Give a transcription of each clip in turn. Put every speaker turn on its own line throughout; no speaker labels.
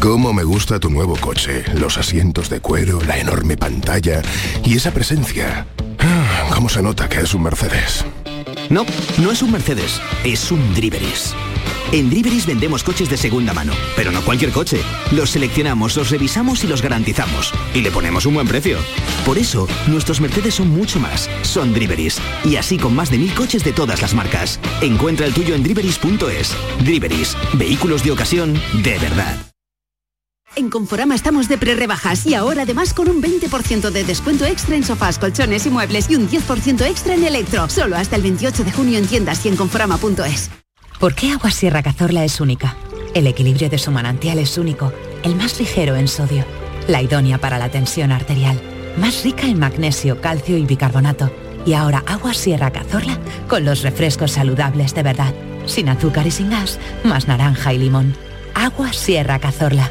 Cómo me gusta tu nuevo coche, los asientos de cuero, la enorme pantalla y esa presencia. Ah, ¿Cómo se nota que es un Mercedes?
No, no es un Mercedes, es un Driveris. En Driveris vendemos coches de segunda mano, pero no cualquier coche. Los seleccionamos, los revisamos y los garantizamos. Y le ponemos un buen precio. Por eso, nuestros Mercedes son mucho más. Son Driveris. Y así con más de mil coches de todas las marcas. Encuentra el tuyo en driveris.es. Driveris. Vehículos de ocasión de verdad.
En Conforama estamos de pre-rebajas y ahora además con un 20% de descuento extra en sofás, colchones y muebles y un 10% extra en electro. Solo hasta el 28 de junio en tiendas y en conforama.es.
¿Por qué Agua Sierra Cazorla es única? El equilibrio de su manantial es único, el más ligero en sodio, la idónea para la tensión arterial, más rica en magnesio, calcio y bicarbonato. Y ahora Agua Sierra Cazorla con los refrescos saludables de verdad, sin azúcar y sin gas, más naranja y limón. Agua Sierra Cazorla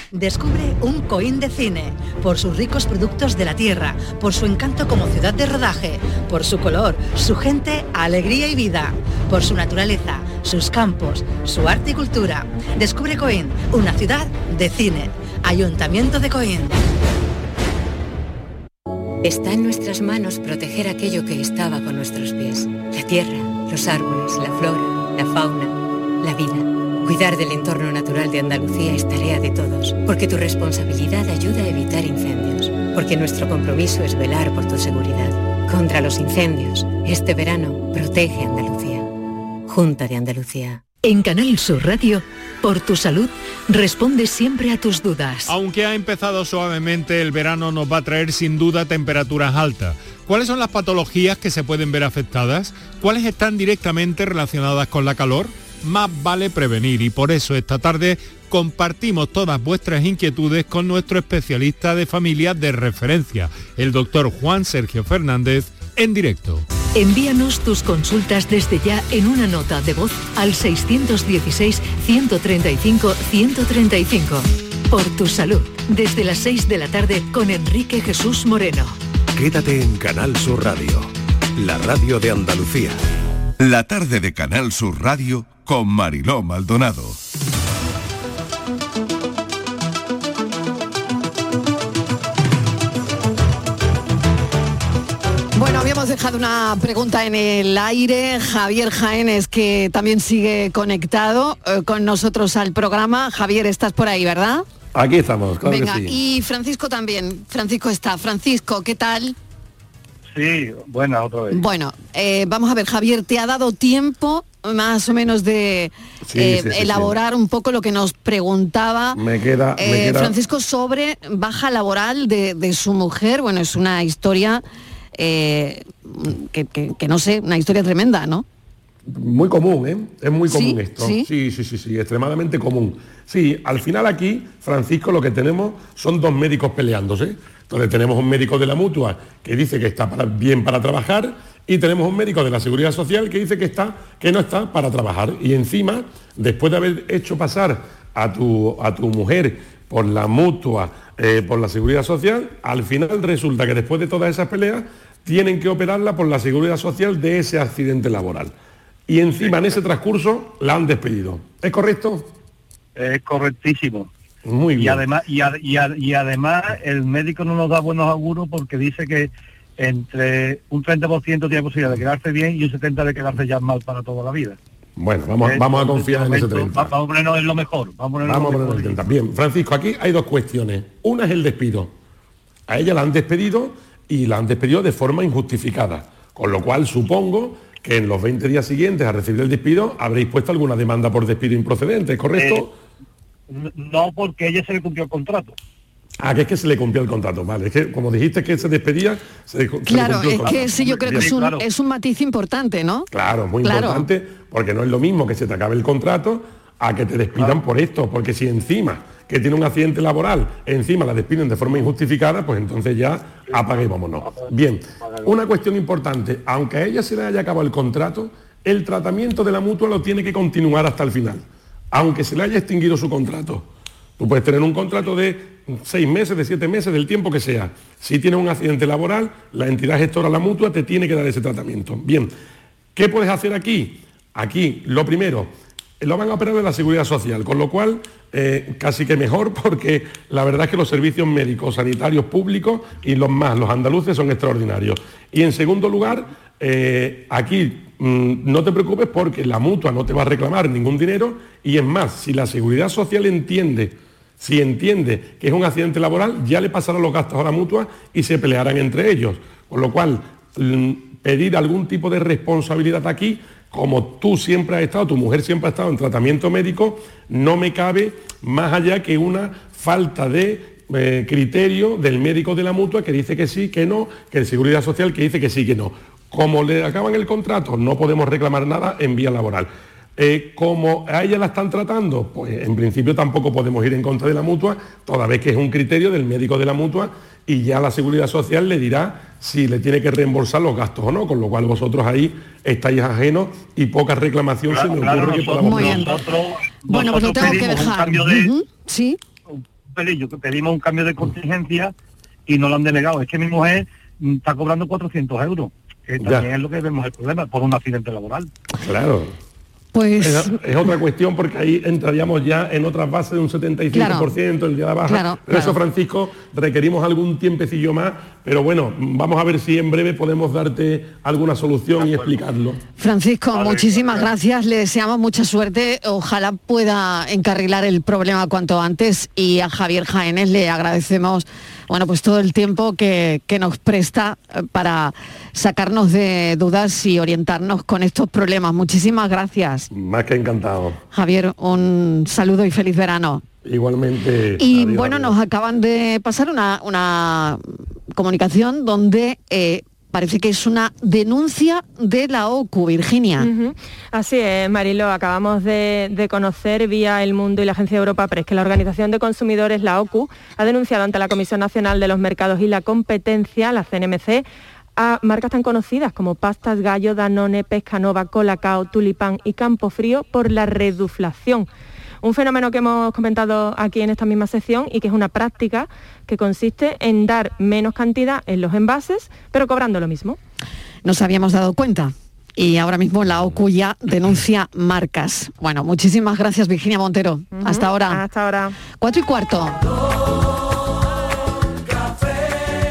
Descubre un Coín de cine, por sus ricos productos de la tierra, por su encanto como ciudad de rodaje, por su color, su gente, alegría y vida, por su naturaleza, sus campos, su arte y cultura. Descubre Coín, una ciudad de cine. Ayuntamiento de Coín.
Está en nuestras manos proteger aquello que estaba con nuestros pies. La tierra, los árboles, la flora, la fauna, la vida. Cuidar del entorno natural de Andalucía es tarea de todos, porque tu responsabilidad ayuda a evitar incendios, porque nuestro compromiso es velar por tu seguridad. Contra los incendios, este verano protege Andalucía. Junta de Andalucía.
En Canal Sur Radio, por tu salud, responde siempre a tus dudas.
Aunque ha empezado suavemente, el verano nos va a traer sin duda temperaturas altas. ¿Cuáles son las patologías que se pueden ver afectadas? ¿Cuáles están directamente relacionadas con la calor? Más vale prevenir y por eso esta tarde compartimos todas vuestras inquietudes con nuestro especialista de familia de referencia, el doctor Juan Sergio Fernández, en directo.
Envíanos tus consultas desde ya en una nota de voz al 616-135-135. Por tu salud, desde las 6 de la tarde con Enrique Jesús Moreno.
Quédate en Canal Sur Radio, la radio de Andalucía.
La tarde de Canal Sur Radio con Mariló Maldonado.
Bueno, habíamos dejado una pregunta en el aire. Javier Jaénes, que también sigue conectado eh, con nosotros al programa. Javier, estás por ahí, ¿verdad?
Aquí estamos,
Venga, y Francisco también. Francisco está. Francisco, ¿qué tal?
Sí, buena otra vez.
Bueno, eh, vamos a ver, Javier, ¿te ha dado tiempo más o menos de
Sí,
eh,
sí, sí, sí.
elaborar un poco lo que nos preguntaba
Me queda, me
eh,
queda-
Francisco sobre baja laboral de, de su mujer? Bueno, es una historia eh, que, que- que no sé, una historia tremenda, ¿no?
Muy común, ¿eh? Es muy común
Sí,
esto.
sí.
sí, sí, sí, sí, extremadamente común. Sí, al final aquí, Francisco, lo que tenemos son dos médicos peleándose. Entonces tenemos un médico de la mutua que dice que está para- bien para trabajar y tenemos un médico de la seguridad social que dice que está, que no está para trabajar. Y encima, después de haber hecho pasar a tu, a tu mujer por la mutua, eh, por la seguridad social, al final resulta que después de todas esas peleas tienen que operarla por la seguridad social de ese accidente laboral. Y encima en ese transcurso la han despedido. ¿Es correcto?
Es correctísimo.
Muy
Y
bien.
además, y, a- y a- y además el médico no nos da buenos auguros porque dice que entre un 30% tiene posibilidad de quedarse bien y un 70% de quedarse ya mal para toda la vida.
Bueno, vamos, vamos a confiar en ese
Entonces,
30.
va- Vamos a ponernos en lo mejor. Vamos a ponernos
Vamos
en lo
poner el
mejor.
30. Bien, Francisco, aquí hay dos cuestiones. Una es el despido. A ella la han despedido y la han despedido de forma injustificada. Con lo cual supongo que en los 20 días siguientes a recibir el despido habréis puesto alguna demanda por despido improcedente, ¿correcto?
N- No porque ella se le cumplió el contrato.
Ah, que es que se le cumplió el contrato, vale. Es que como dijiste que se despedía, se, le- se le
Claro,
cumplió el
es
contrato.
que sí, yo creo que es un, es un matiz importante, ¿no?
Claro, muy
Claro.
importante, porque no es lo mismo que se te acabe el contrato a que te despidan por esto, porque si encima que tiene un accidente laboral, encima la despiden de forma injustificada, pues entonces ya apague y vámonos. Bien, una cuestión importante, aunque a ella se le haya acabado el contrato, el tratamiento de la mutua lo tiene que continuar hasta el final, aunque se le haya extinguido su contrato. Tú puedes tener un contrato de seis meses, de siete meses, del tiempo que sea. Si tienes un accidente laboral, la entidad gestora, la mutua, te tiene que dar ese tratamiento. Bien, ¿qué puedes hacer aquí? Aquí, lo primero, lo van a operar de la seguridad social, con lo cual eh, casi que mejor porque la verdad es que los servicios médicos, sanitarios públicos y los más, los andaluces son extraordinarios. Y en segundo lugar, eh, aquí mm, no te preocupes porque la mutua no te va a reclamar ningún dinero y es más, si la seguridad social entiende, si entiende que es un accidente laboral, ya le pasarán los gastos a la mutua y se pelearán entre ellos. Con lo cual, mm, pedir algún tipo de responsabilidad aquí, como tú siempre has estado, tu mujer siempre ha estado en tratamiento médico, no me cabe más allá que una falta de eh, criterio del médico de la mutua que dice que sí, que no, que el Seguridad Social que dice que sí, que no. Como le acaban el contrato, no podemos reclamar nada en vía laboral. Eh, como a ella la están tratando, pues en principio tampoco podemos ir en contra de la mutua, toda vez que es un criterio del médico de la mutua y ya la seguridad social le dirá si le tiene que reembolsar los gastos o no, con lo cual vosotros ahí estáis ajenos y poca reclamación se me
Claro,
que podamos
Muy bien.
nosotros-
Bueno, pues lo tengo que
pedimos un
dejar.
cambio de-
Sí.
Pelillo, que pedimos un cambio de contingencia y no lo han denegado. Es que mi mujer está cobrando 400 euros, que
Ya.
también es lo que vemos el problema, por un accidente laboral.
Claro.
Pues
Es, es otra cuestión porque ahí entraríamos ya en otras bases de un 75% el día de baja.
Claro,
pero eso,
claro.
Francisco, requerimos algún tiempecillo más, pero bueno, vamos a ver si en breve podemos darte alguna solución y explicarlo.
Francisco, muchísimas gracias, le deseamos mucha suerte, ojalá pueda encarrilar el problema cuanto antes y a Javier Jaénes le agradecemos bueno, pues todo el tiempo que, que nos presta eh, para sacarnos de dudas y orientarnos con estos problemas. Muchísimas gracias.
Más que encantado.
Javier, un saludo y feliz verano.
Igualmente.
Y
adiós,
bueno,
adiós.
nos acaban de pasar una, una comunicación donde eh, parece que es una denuncia de la OCU, Virginia.
Así es, Marilo, acabamos de, de conocer vía El Mundo y la Agencia Europa Press que la Organización de Consumidores, la OCU, ha denunciado ante la Comisión Nacional de los Mercados y la Competencia, la CNMC, a marcas tan conocidas como Pastas Gallo, Danone, Pescanova, Colacao, Tulipán y Campofrío por la reduflación. Un fenómeno que hemos comentado aquí en esta misma sección y que es una práctica que consiste en dar menos cantidad en los envases, pero cobrando lo mismo.
Nos habíamos dado cuenta. Y ahora mismo la OCU ya denuncia marcas. Bueno, muchísimas gracias Virginia Montero. Hasta ahora.
Hasta ahora.
Cuatro y cuarto.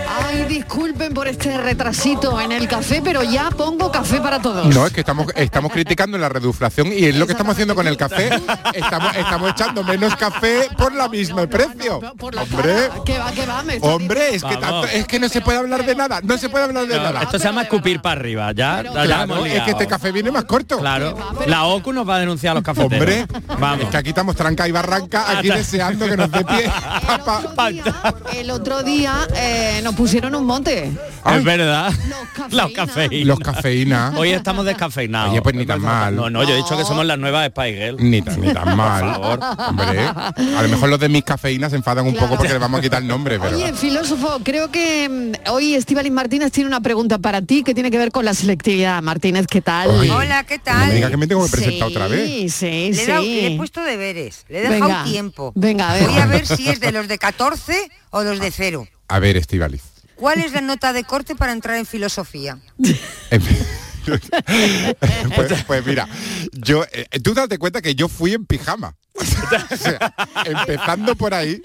Ay, disculpa. Disculpen por este retrasito en el café, pero ya pongo café para todos.
No, es que estamos, estamos criticando la reduflación y es lo que estamos haciendo con el café. Estamos, estamos echando menos café por la misma precio. Hombre,
Que va, que va, me
hombre, es que, tanto- es que no se puede hablar de nada. No se puede hablar de nada.
Esto se llama escupir para arriba, ya,
Claro, es que este café viene más corto.
Claro. La OCU nos va a denunciar a los cafeteros.
Hombre,
vamos.
es que aquí estamos tranca y barranca, aquí deseando que nos dé pie.
El otro día eh, nos pusieron un monte.
Es verdad. Los cafeínas.
Los cafeínas.
Hoy estamos descafeinados.
Oye, pues ni tan mal.
No, no, yo he dicho que somos las nuevas Spice Girl.
Ni tan, ni tan mal.
Por favor.
Hombre, a lo mejor los de mis cafeínas se enfadan un poco porque le vamos a quitar el nombre, pero...
Oye, filósofo, creo que mm, hoy Estíbaliz Martínez tiene una pregunta para ti que tiene que ver con la selectividad. Martínez, ¿qué tal?
Oye,
Hola, ¿qué
No
tal?
me diga que me tengo que presentar otra vez.
Sí, sí,
Le he, dado-
sí.
le he puesto deberes, le he dejado
Venga,
tiempo.
venga, a ver.
Voy a ver si es de los de 14 o los de cero.
A ver, Estivaliz.
¿Cuál es la nota de corte para entrar en filosofía?
pues, pues mira, yo, eh, tú date cuenta que yo fui en pijama. O sea, empezando por ahí,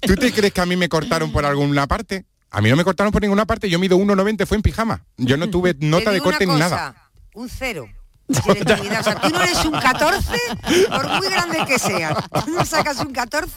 ¿tú te crees que a mí me cortaron por alguna parte? A mí no me cortaron por ninguna parte, yo mido 1,90, fue en pijama. Yo no tuve nota de corte ni nada.
Un cero. Selectividad. O sea, tú no eres un 14, por muy grande que seas. Tú no sacas un 14,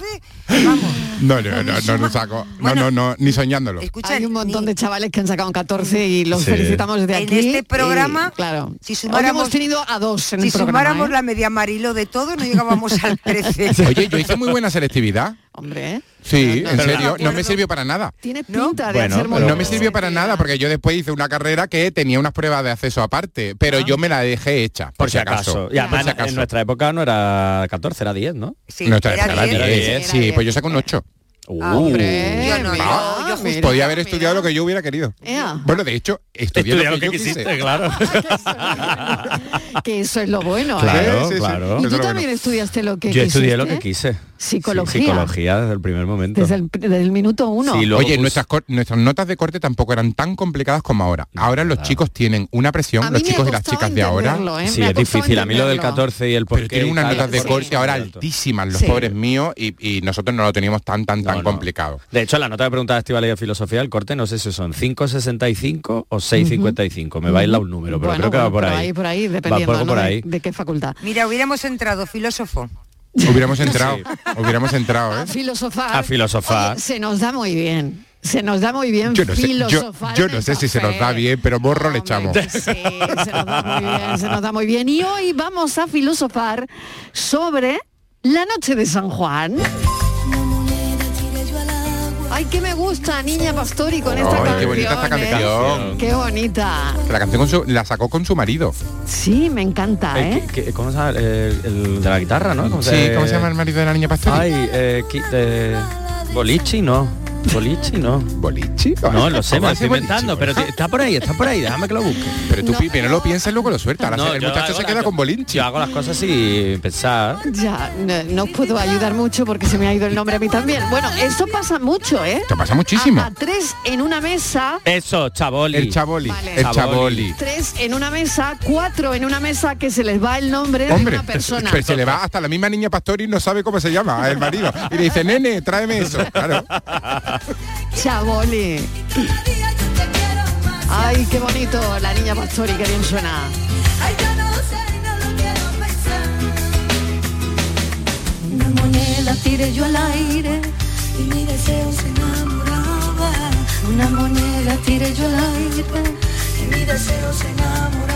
No, no, no, no, no saco. No, no, no, ni soñándolo.
Hay un montón de chavales que han sacado un 14 y los
Sí.
felicitamos desde
En
aquí.
este programa,
Y, claro.
si
Hoy
sumáramos-
hemos tenido a dos en
si
el programa.
sumáramos
¿eh?
la media marilo de todo, no llegábamos al 13.
Oye, yo hice muy buena selectividad.
Hombre.
Sí,
No,
en serio,
no me
sirvió para nada.
Tiene pinta de
Bueno,
hacer muy
no me sirvió para nada porque yo después hice una carrera que tenía unas pruebas de acceso aparte, pero yo me la dejé hecha, por,
Por si acaso. Y además
si
en
acaso.
nuestra época no era 14, era 10, ¿no?
Nuestra época era 10. Sí, pues yo saco un 8.
Hombre,
Yo no,
mira,
yo- yo
mira.
Podía haber estudiado lo que yo hubiera querido. Bueno, de hecho, estudié lo que, yo
quisiste,
quise.
claro.
Que eso es lo bueno. ¿eh?
Claro, claro.
¿Y
Eso
tú también estudiaste lo que
Yo estudié lo que quise.
Psicología.
Sí, psicología desde el primer momento.
Desde el, desde el minuto uno.
Oye, nuestras, nuestras notas de corte tampoco eran tan complicadas como ahora. Ahora los chicos tienen una presión, los chicos y las chicas de ahora.
¿eh?
Sí, es difícil. A mí lo del
entenderlo.
14 y el por
Pero tienen unas notas de corte ahora altísimas, los pobres míos, y, y nosotros no lo teníamos tan, tan, tan complicado.
De hecho, la nota que preguntaba Estival de Filosofía del corte, no sé si son 5,65 o 6,55. Me baila un número, pero
Bueno,
creo que va por
pero
ahí.
por ahí,
Va
dependiendo
por,
¿no?
por
de-
ahí.
De, qué facultad.
Mira, hubiéramos entrado filósofo.
Hubiéramos entrado, hubiéramos entrado, ¿eh?
Filosofar.
A filosofar.
Oye, se nos da muy bien. Se nos da muy bien
Yo no sé, yo,
filosofar.
yo
en
no sé si se nos da bien, pero morro le echamos.
Sí, se nos da muy bien, se nos da muy bien. Y hoy vamos a filosofar sobre la noche de San Juan. Ay, que me gusta, Niña Pastori, con esta
Ay,
canción.
qué bonita esta
¿eh?
canción.
Qué bonita.
Que La canción con su- la sacó con su marido.
Sí, me encanta,
Eh,
¿eh?
¿qué- qué- ¿Cómo se llama? El, el de la guitarra, ¿no? ¿Cómo
Sí, ¿cómo se llama el marido de la niña Pastori?
Ay, eh, qui- eh, Bolichi, no. Bolichi, no.
¿Bolichi?
No, lo sé, me
¿Cómo
lo
hace
estoy
bolichi?
inventando, pero ti- está por ahí, está por ahí, déjame que lo busque.
Pero tú primero lo piensas y luego lo sueltas. Ahora
No,
el muchacho se
la-
queda con Bolinchi.
Yo hago las cosas sin pensar.
Ya, no, no puedo ayudar mucho porque se me ha ido el nombre a mí también. Bueno, eso pasa mucho, ¿eh?
Esto pasa muchísimo.
A, a tres en una mesa.
Eso, chaboli.
El chaboli.
Vale.
El chaboli.
Tres en una mesa, cuatro en una mesa que se les va el nombre
Hombre,
de una persona.
pero se le va hasta la misma niña Pastori y no sabe cómo se llama el marido. Y le dice, nene, tráeme eso. Claro.
Chaboli. Ay, qué bonito, la niña Pastori, qué bien suena.
Una moneda tiré yo al aire y mi deseo se enamoraba. Una moneda tiré yo al aire y mi deseo se enamoraba.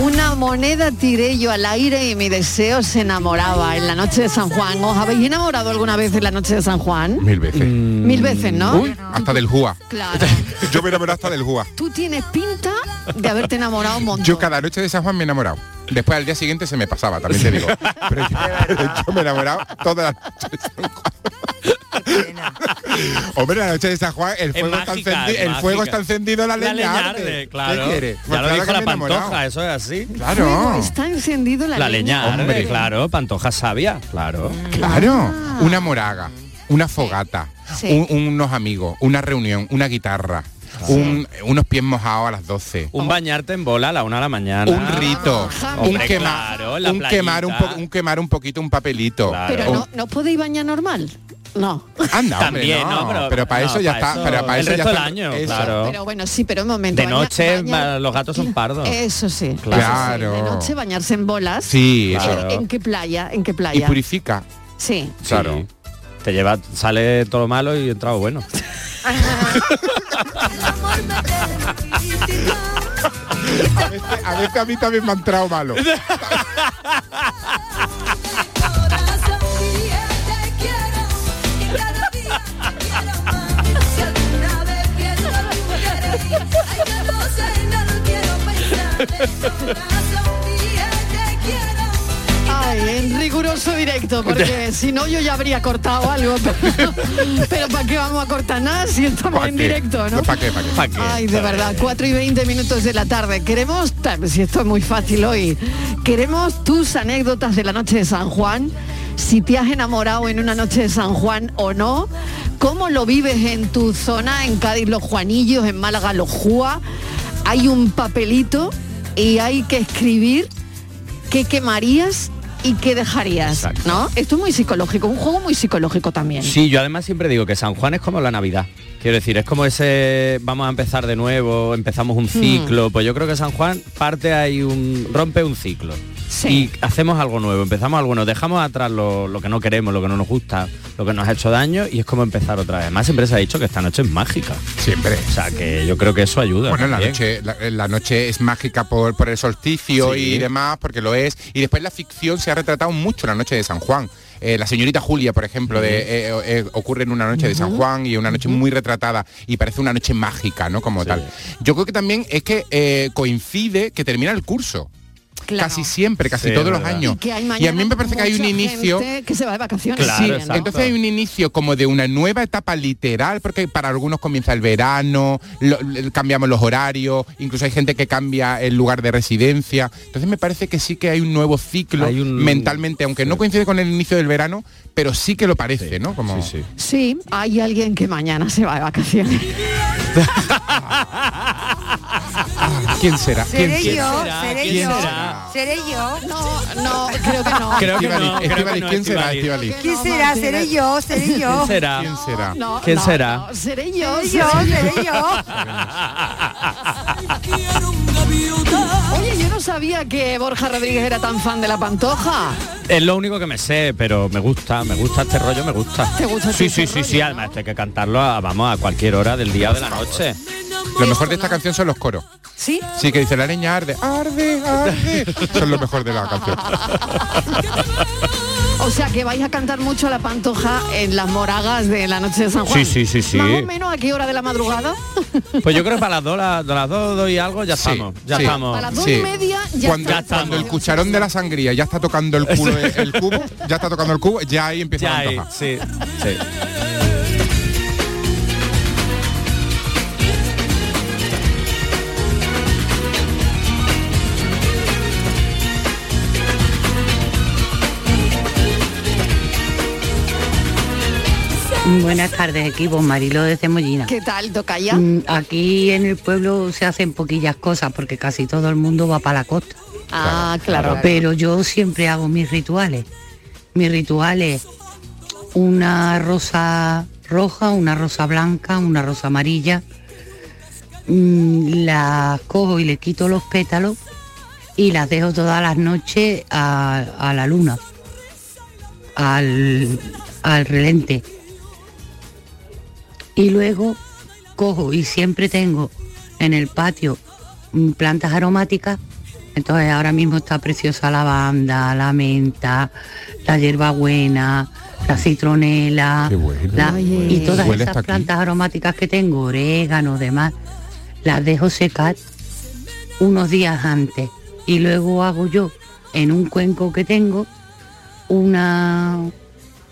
Una moneda tiré yo al aire y mi deseo se enamoraba en la noche de San Juan. ¿Os habéis enamorado alguna vez en la noche de San Juan?
Mil veces.
Mil veces, ¿no?
Uy, hasta del Jua.
Claro.
Yo me enamoré hasta del Jua.
Tú tienes pinta de haberte enamorado un montón.
Yo cada noche de San Juan me he enamorado. Después al día siguiente se me pasaba, también te digo. Pero yo, me he enamorado todas las noches de San Juan. Hombre, la noche de San Juan, el fuego, está,
mágica,
encendi-
es
el fuego está encendido, la
La
leña
leña
arde.
arde, claro.
¿Qué quiere?
Ya
Pues
lo
claro
dijo la
enamorado.
pantoja, eso es así.
Claro.
Está encendido la,
La leña arde,
Hombre.
claro, pantoja sabia, claro.
Claro, una moraga, una fogata,
Sí.
un- unos amigos, una reunión, una guitarra, un- unos pies mojados a las 12.
Un bañarte en bola a la una de la mañana.
Un rito, un,
Hombre,
quema-
claro, en la
un quemar un, quemar un poquito un papelito.
Pero
Un-
no, ¿no podéis bañar normal? No.
Anda, hombre,
También,
no,
¿no? Pero-
pero, para
no,
eso ya
para
está,
eso-
pero para
el
eso ya
resto del
está-
año,
eso.
claro.
Pero bueno, sí, pero un momento.
De
baña-
noche
baña-
los gatos son pardos.
Eso sí.
Claro.
eso sí, De noche bañarse en bolas.
Sí,
¿En-
eso.
¿En, qué playa? ¿En qué
Y
playa?
purifica.
Sí.
Claro. Te lleva, sale todo lo malo y entrado bueno.
A veces, a veces a mí también me ha entrado malo.
En riguroso directo, porque si no yo ya habría cortado algo. Pero, pero ¿para qué vamos a cortar nada si estamos
¿Pa'
en
qué?
directo, no?
¿Para qué? ¿Para qué?
¿Pa' qué?
Ay, de verdad, 4 y 20 minutos de la tarde. Queremos, si esto es muy fácil hoy, queremos tus anécdotas de la noche de San Juan, si te has enamorado en una noche de San Juan o no, cómo lo vives en tu zona, en Cádiz los Juanillos, en Málaga los Júa. Hay un papelito y hay que escribir qué quemarías y qué dejarías, ¿no? Esto es muy psicológico, un juego muy psicológico también.
Sí, yo además siempre digo que San Juan es como la Navidad. Quiero decir, es como ese vamos a empezar de nuevo, empezamos un ciclo. Pues yo creo que San Juan parte ahí un. rompe un ciclo. Y hacemos algo nuevo, empezamos algo nuevo, dejamos atrás lo, lo que no queremos, lo que no nos gusta, lo que nos ha hecho daño y es como empezar otra vez. Además siempre se ha dicho que esta noche es mágica.
Siempre.
O sea que yo creo que eso ayuda.
Bueno, la noche, la, la noche es mágica por, por el solsticio
Sí.
y demás, porque lo es. Y después la ficción se ha retratado mucho la noche de San Juan. Eh, la señorita Julia, por ejemplo, de, eh, eh, ocurre en una noche de San Juan y una noche muy retratada y parece una noche mágica, ¿no? Como tal. Yo creo que también es que eh, coincide que termina el curso. Casi siempre, casi
Sí,
todos los años.
Y que hay
y a mí me parece que hay un inicio
que se va de vacaciones.
sí, entonces hay un inicio como de una nueva etapa literal, porque para algunos comienza el verano, lo- cambiamos los horarios, incluso hay gente que cambia el lugar de residencia. Entonces me parece que sí que hay un nuevo ciclo
Hay un-
mentalmente, aunque no coincide con el inicio del verano, pero sí que lo parece, ¿no? Como...
Sí, hay alguien que mañana se va de vacaciones.
¿Quién será? ¿Quién
Seré
será?
yo,
será?
seré
¿Quién
yo,
será?
seré yo.
No, no, creo que no.
Creo que no, creo que
Estivali,
no,
¿quién será,
Estivali.
¿Quién será? Seré yo, seré yo.
¿Quién será?
¿Quién será?
No,
¿Quién será?
no, seré yo.
Seré yo. seré yo.
Oye, yo no sabía que Borja Rodríguez era tan fan de la pantoja.
Es lo único que me sé, pero me gusta, me gusta este rollo, me gusta.
¿Te gusta
Sí,
este
sí, sí,
rollo,
sí, además esto hay que cantarlo a, vamos, a cualquier hora del día o de la noche.
Lo mejor de esta canción son los coros.
¿Sí?
Sí, que dice la leña arde, arde, arde. Son lo mejor de la canción.
O sea que vais a cantar mucho la pantoja en las moragas de la noche de San Juan.
Sí, sí, sí, sí.
Más o menos a qué hora de la madrugada.
Pues yo creo que para las dos, las, de las dos, dos y algo ya
Sí,
estamos, ya
sí.
estamos.
Para las dos
Sí.
y media ya
cuando,
está.
cuando el cucharón de la sangría ya está tocando el, culo, el cubo, ya está tocando el cubo, ya ahí empieza
Ya
la
ahí,
antoja.
sí, sí.
Buenas tardes, equipo. Marilo desde Mollina.
¿Qué tal, Tocaya?
Mm, Aquí en el pueblo se hacen poquillas cosas porque casi todo el mundo va para la costa.
Ah, claro.
Pero yo siempre hago mis rituales. Mis rituales, una rosa roja, una rosa blanca, una rosa amarilla. Mm, Las cojo y le quito los pétalos y las dejo todas las noches a, a la luna, al, al relente. Y luego cojo y siempre tengo en el patio mm, plantas aromáticas. Entonces ahora mismo está preciosa la lavanda, la menta, la hierbabuena, la citronela, la-
Oye.
y todas esas
aquí.
plantas aromáticas que tengo, orégano, demás, las dejo secar unos días antes y luego hago yo en un cuenco que tengo una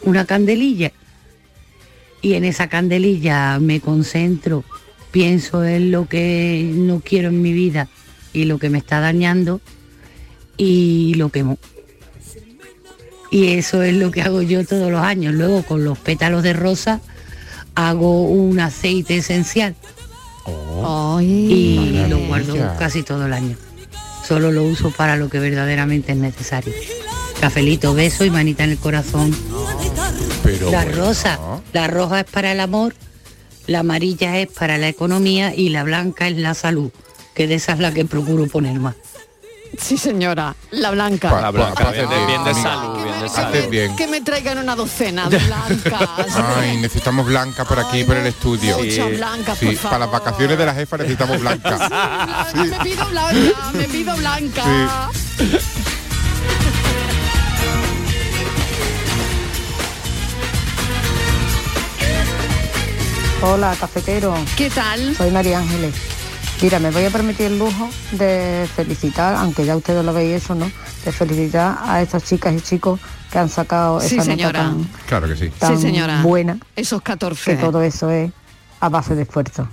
una candelilla y en esa candelilla me concentro, pienso en lo que no quiero en mi vida y lo que me está dañando y lo quemo. Y eso es lo que hago yo todos los años. Luego con los pétalos de rosa hago un aceite esencial y lo guardo casi todo el año. Solo lo uso para lo que verdaderamente es necesario. Cafelito, beso y manita en el corazón.
Pero
la
bueno,
rosa, la roja es para el amor, la amarilla es para la economía y la blanca es la salud, que de esa es la que procuro poner más.
Sí, señora, la blanca.
La blanca, bien, bien de
Amiga,
salud, bien de
Haces
salud.
bien.
Que me traigan una docena de blancas.
Ay, necesitamos blanca por aquí, por el estudio.
mucha blanca,
Sí,
por
para las vacaciones de la jefa necesitamos blanca.
Blanca, Me pido blanca, me pido blanca.
Hola, cafetero.
¿Qué tal?
Soy María Ángeles. Mira, me voy a permitir el lujo de felicitar, aunque ya ustedes lo veis eso, ¿no? De felicitar a estas chicas y chicos que han sacado
Sí,
esa
señora.
nota tan,
Claro que sí.
tan
Sí, señora.
buena,
Esos 14.
que todo eso es a base de esfuerzo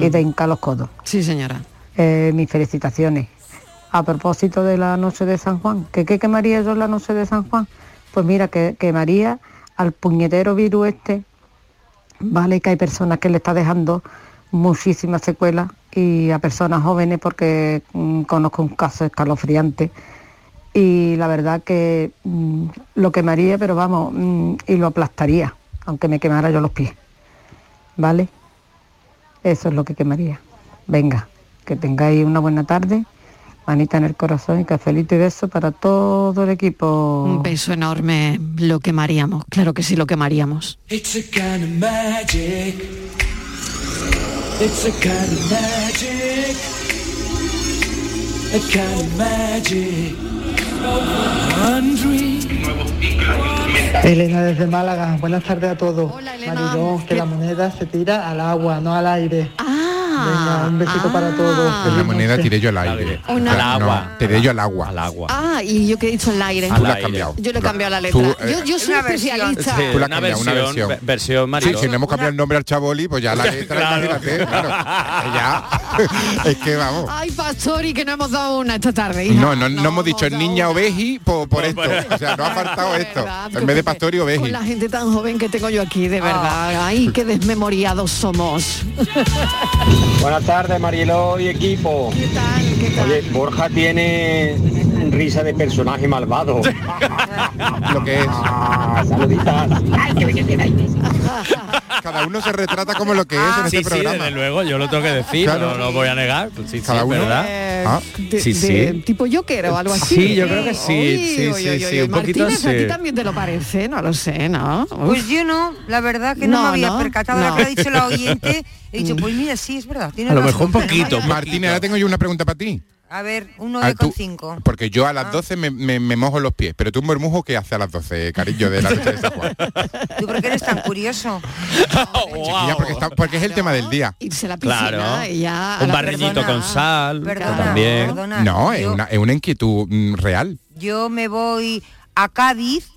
y de hincar los codos.
Sí, señora.
Eh, mis felicitaciones. A propósito de la noche de San Juan, ¿qué, qué quemaría yo la noche de San Juan? Pues mira, que quemaría al puñetero virus este, vale que hay personas que le está dejando muchísimas secuelas y a personas jóvenes porque mm, conozco un caso escalofriante y la verdad que mm, lo quemaría, pero vamos, mm, y lo aplastaría, aunque me quemara yo los pies. ¿Vale? Eso es lo que quemaría. Venga, que tengáis una buena tarde, manita en el corazón y cafelito y beso para todo el equipo.
Un beso enorme. Lo quemaríamos. Claro que sí, lo quemaríamos.
It's a kind of magic. It's a kind of magic. A kind of magic. One dream.
Elena desde Málaga, buenas tardes a todos. Mariló, que la moneda se tira al agua, no al aire. Venga, un besito para todos.
La
Feliz
moneda tiré yo al aire.
Una-
Al
agua.
No, tiré yo al agua.
Al agua.
Ah, y yo que he dicho al aire.
Tú la has cambiado.
Yo le he cambiado la letra.
Tú, eh,
yo, yo soy
Una versión.
especialista.
Tú la has
una
cambiado, una
versión,
versión.
ve- versión
Sí, si le hemos cambiado el nombre al chaboli, pues ya la letra,
Claro.
imagínate, claro. Ya. es que vamos.
Ay, Pastori, que no hemos dado una esta tarde. hija.
No, no, no hemos dicho niña oveji por, por esto. O sea, no ha faltado esto. En vez de pastor y
Con
oveji.
la gente tan joven que tengo yo aquí, de
Ah.
verdad. Ay, qué desmemoriados somos.
Buenas tardes, Mariló y equipo.
¿Qué tal? ¿Qué tal?
Oye, Borja tiene risa de personaje malvado.
Lo que es.
Ah, saluditas.
Cada uno se retrata como lo que es en
sí,
este
sí,
programa.
desde luego, yo lo tengo que decir,
Claro.
no lo voy a negar. Sí, sí,
Cada uno.
¿verdad?
Eh,
Ah,
de-
sí,
de
sí.
tipo Joker o algo así.
Sí, yo creo que sí,
Uy,
sí, sí,
uy,
sí,
uy,
un poquito
Martínez, ¿a
sí.
ti también te lo parece? No lo sé, ¿no? Uf.
Pues yo no, la verdad que no,
No,
me había
no,
percatado lo que ha dicho la oyente. He dicho, pues mira, sí, es verdad. tiene
A lo mejor un
no
poquito. Martín, ahora tengo yo una pregunta para ti.
A ver, un
Ah, tú-
9,5.
Porque yo a las 12 me, me- me mojo los pies, pero tú un murmujo que hace a las 12, cariño, de la noche de San Juan.
¿Tú por qué eres tan curioso?
Chiquilla, porque, está- porque es el tema del día.
Irse a la piscina
Claro.
y ya...
Un barreñito
perdona,
con sal
perdona,
también.
perdona.
No, es
Yo-
una, es una inquietud mm, real.
Yo me voy a Cádiz,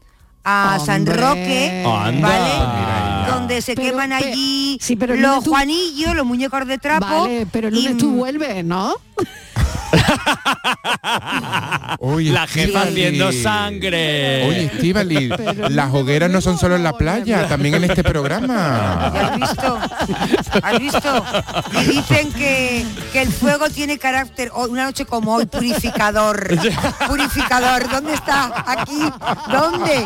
a San
Hombre.
Roque,
Anda.
¿vale?
Mira
Donde se
Pero,
queman
pe-
allí
sí, pero
los
tú-
juanillos, los muñecos de trapo.
Vale, pero el lunes
y-
tú vuelves, ¿no?
Oye,
La jefa haciendo sangre.
Oye, Estíbaliz, las hogueras no son solo en la playa, también en este programa.
¿Ya has visto? ¿Has visto? Y dicen que, que el fuego tiene carácter, hoy- una noche como hoy, purificador. Purificador, ¿dónde está? Aquí, ¿dónde?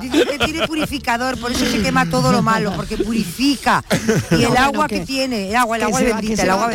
Dice que tiene purificador, por eso se quema todo lo malo, porque purifica. Y el agua
que-
tiene, el agua, el agua bendita, el agua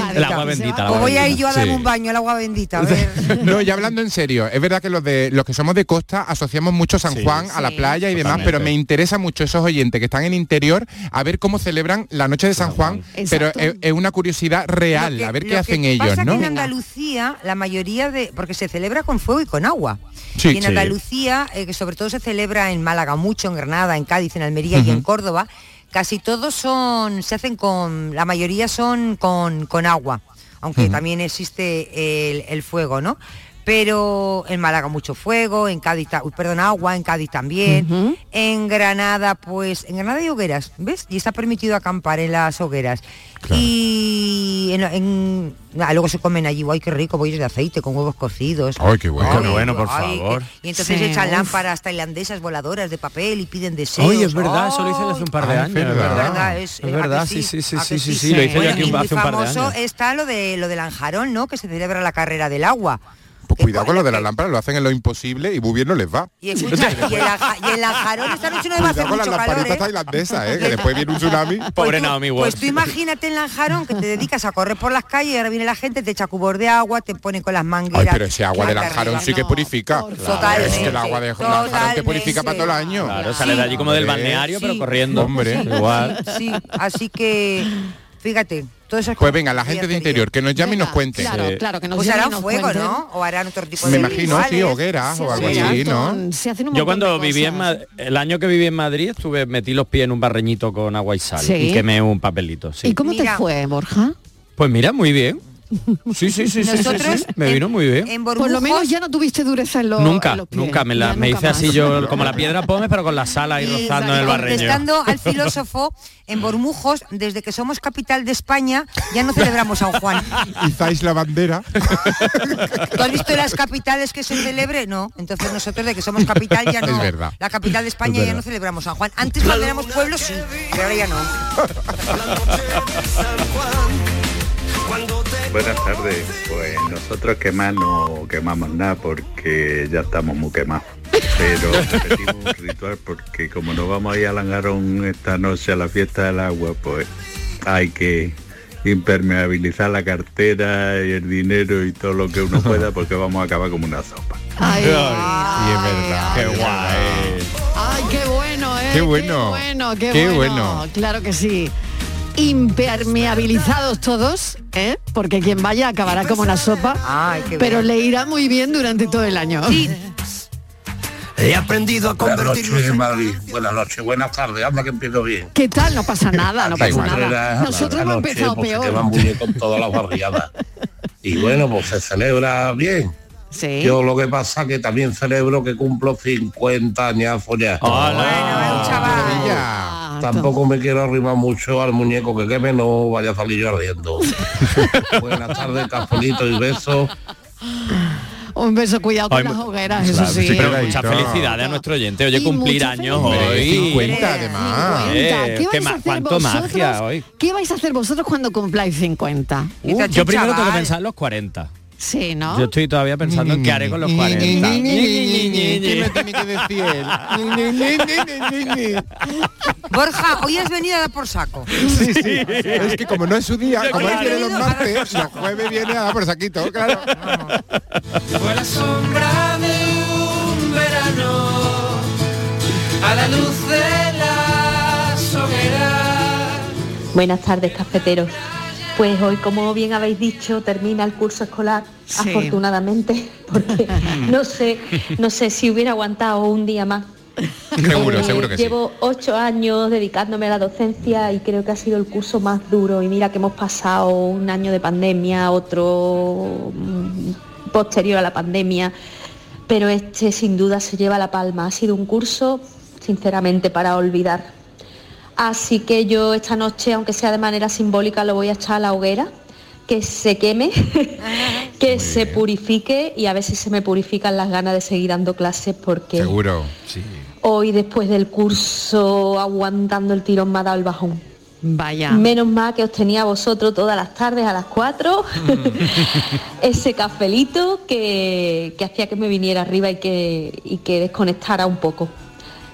bendita. Voy a ir yo a Un baño al agua bendita, a ver.
No, y hablando en serio, es verdad que los de los que somos de costa asociamos mucho San
Sí,
Juan a la playa y demás, pero me interesa mucho esos oyentes que están en interior a ver cómo celebran la noche de San Juan, pero es, es una curiosidad real,
que-
a ver qué hacen
que
ellos,
pasa
¿no?
que en Andalucía, la mayoría de... Porque se celebra con fuego y con agua.
Sí,
y en
sí.
Andalucía, eh, que sobre todo se celebra en Málaga mucho, en Granada, en Cádiz, en Almería y en. Córdoba, casi todos son... Se hacen con... La mayoría son con, con agua. Aunque también existe el, el fuego, ¿no? Pero en Málaga mucho fuego, en Cádiz, uy, perdón, agua, en Cádiz también. En Granada, pues, en Granada hay hogueras, ¿ves? Y está permitido acampar en las hogueras. Y en, en- ah, luego se comen allí, ¡ay, qué rico! Bollos de aceite con huevos cocidos.
Ay, qué bueno.
Qué bueno, por
ay,
favor.
Y entonces
Sí,
echan
uf.
lámparas tailandesas voladoras de papel y piden deseos.
Oye, es verdad, eso lo hice hace un par de
Ay,
años.
es verdad.
verdad,
es-
es
¿a que
verdad,
sí?
sí, sí, sí,
¿A
sí, sí,
sí?
sí, lo hice
Bueno,
yo aquí hace un par de
famoso
años.
está lo de lo del anjarón, ¿no? Que se celebra la carrera del agua.
Pues cuidado con lo de la lámpara, lo hacen en lo imposible y muy bien no les va.
Y escucha, y el anjarón esta noche no va a hacer
las
mucho calor,
lamparitas
¿eh?
tailandesas, ¿eh? que después viene un tsunami.
Pobre Naomi Watts.
Pues tú imagínate el lanjarón que te dedicas a correr por las calles y ahora viene la gente, te echa cubos de agua, te pone con las mangueras.
Ay, pero ese agua del anjarón
arriba.
sí que purifica.
Totalmente,
Es que el agua de anjarón te purifica para todo el año.
Claro, sale de allí como del
Hombre.
balneario, pero
Sí.
corriendo.
Hombre.
Igual.
Sí, así que fíjate,
Pues venga, la gente de interior, que nos llame y nos cuente.
Claro, claro, que nos
Pues harán fuego. ¿no? O harán otro tipo
Me
de
imagino, sí, hogueras o algo
Sí,
así, ¿no?
con- se hacen un
Yo cuando
de
viví en
cosas.
Ma- el año que viví en Madrid estuve metí los pies en un barreñito con agua y sal
Sí.
y quemé un papelito. sí.
¿Y cómo te fue, Borja?
Pues mira, muy bien. Sí, sí, sí, sí, sí, Me vino muy bien.
En
Por lo menos ya no tuviste dureza en, los en
nunca,
los pies.
nunca. Me, la,
Ya
me
nunca
hice
más.
así yo como la piedra pómez, pero con la sal ahí
y
rozando en el barreño.
contestando al filósofo, en Bormujos, desde que somos capital de España, ya no celebramos San Juan.
Izáis la bandera.
¿Tú has visto las capitales que se celebre? No. Entonces nosotros de que somos capital ya no.
Es verdad.
La capital de España
Es
ya no celebramos San Juan. Antes cuando éramos pueblos sí, pero ahora ya no.
Buenas tardes. Pues nosotros quemar no quemamos nada porque ya estamos muy quemados. Pero repetimos un ritual porque como nos vamos a ir a Langarón esta noche a la fiesta del agua, pues hay que impermeabilizar la cartera y el dinero y todo lo que uno pueda porque vamos a acabar como una sopa.
Ay,
Sí, es verdad.
Qué
es
guay.
ay, qué bueno, ¿eh?
Qué bueno.
Qué bueno, qué,
Qué
bueno.
bueno.
Claro que sí. Impermeabilizados todos, ¿eh? Porque quien vaya acabará como una sopa,
Ay, qué
pero
bien.
le irá muy bien durante todo el año.
He aprendido a
Buenas
convertirlos
noches,
en...
Madrid. Buenas noches, buenas tardes. Anda que empiezo bien.
¿Qué tal? No pasa nada, no pasa nada.
Era
Nosotros hemos
noche,
empezado
Se
peor.
queman muy bien con todas las barriadas. Y bueno, pues se celebra bien.
Sí.
Yo lo que pasa que también celebro que cumplo 50 añazos ya.
Ah,
Tampoco me quiero arrimar mucho al muñeco que queme, no vaya a salir yo ardiendo. Buenas tardes, cafelito y besos.
Un beso, cuidado con
Ay,
las hogueras,
Claro,
eso sí.
pero muchas felicidades a nuestro oyente. Oye,
Y
cumplir años hoy.
50 además.
50.
Eh,
¿Qué
qué
vais a hacer
cuánto
vosotros?
magia hoy.
¿Qué vais a hacer vosotros cuando cumpláis 50?
Uh, yo primero tengo que pensar en los 40.
Sí, ¿no?
Yo estoy todavía pensando en qué haré con los 40.
¿Qué me tiene que decir él?
Borja, hoy has venido a dar por saco.
Sí, sí. Es que como no es su día, como él viene los martes, los jueves viene a dar por saquito, claro.
Fue la sombra de un verano a la luz de hogueras.
Buenas tardes, cafeteros. Pues hoy, como bien habéis dicho, termina el curso escolar,
Sí.
afortunadamente, porque no sé, no sé si hubiera aguantado un día más.
Seguro,
Eh,
seguro que sí.
Llevo ocho años dedicándome a la docencia y creo que ha sido el curso más duro. Y mira que hemos pasado un año de pandemia, otro mm, posterior a la pandemia, pero este sin duda se lleva la palma. Ha sido un curso, sinceramente, para olvidar. Así que yo esta noche, aunque sea de manera simbólica, lo voy a echar a la hoguera, que se queme, que se purifique y a ver si se me purifican las ganas de seguir dando clases porque
Seguro. Sí.
hoy después del curso aguantando el tirón me ha dado el bajón.
Vaya.
Menos mal que os tenía a vosotros todas las tardes a las 4 ese cafelito que, que hacía que me viniera arriba y que, y que desconectara un poco.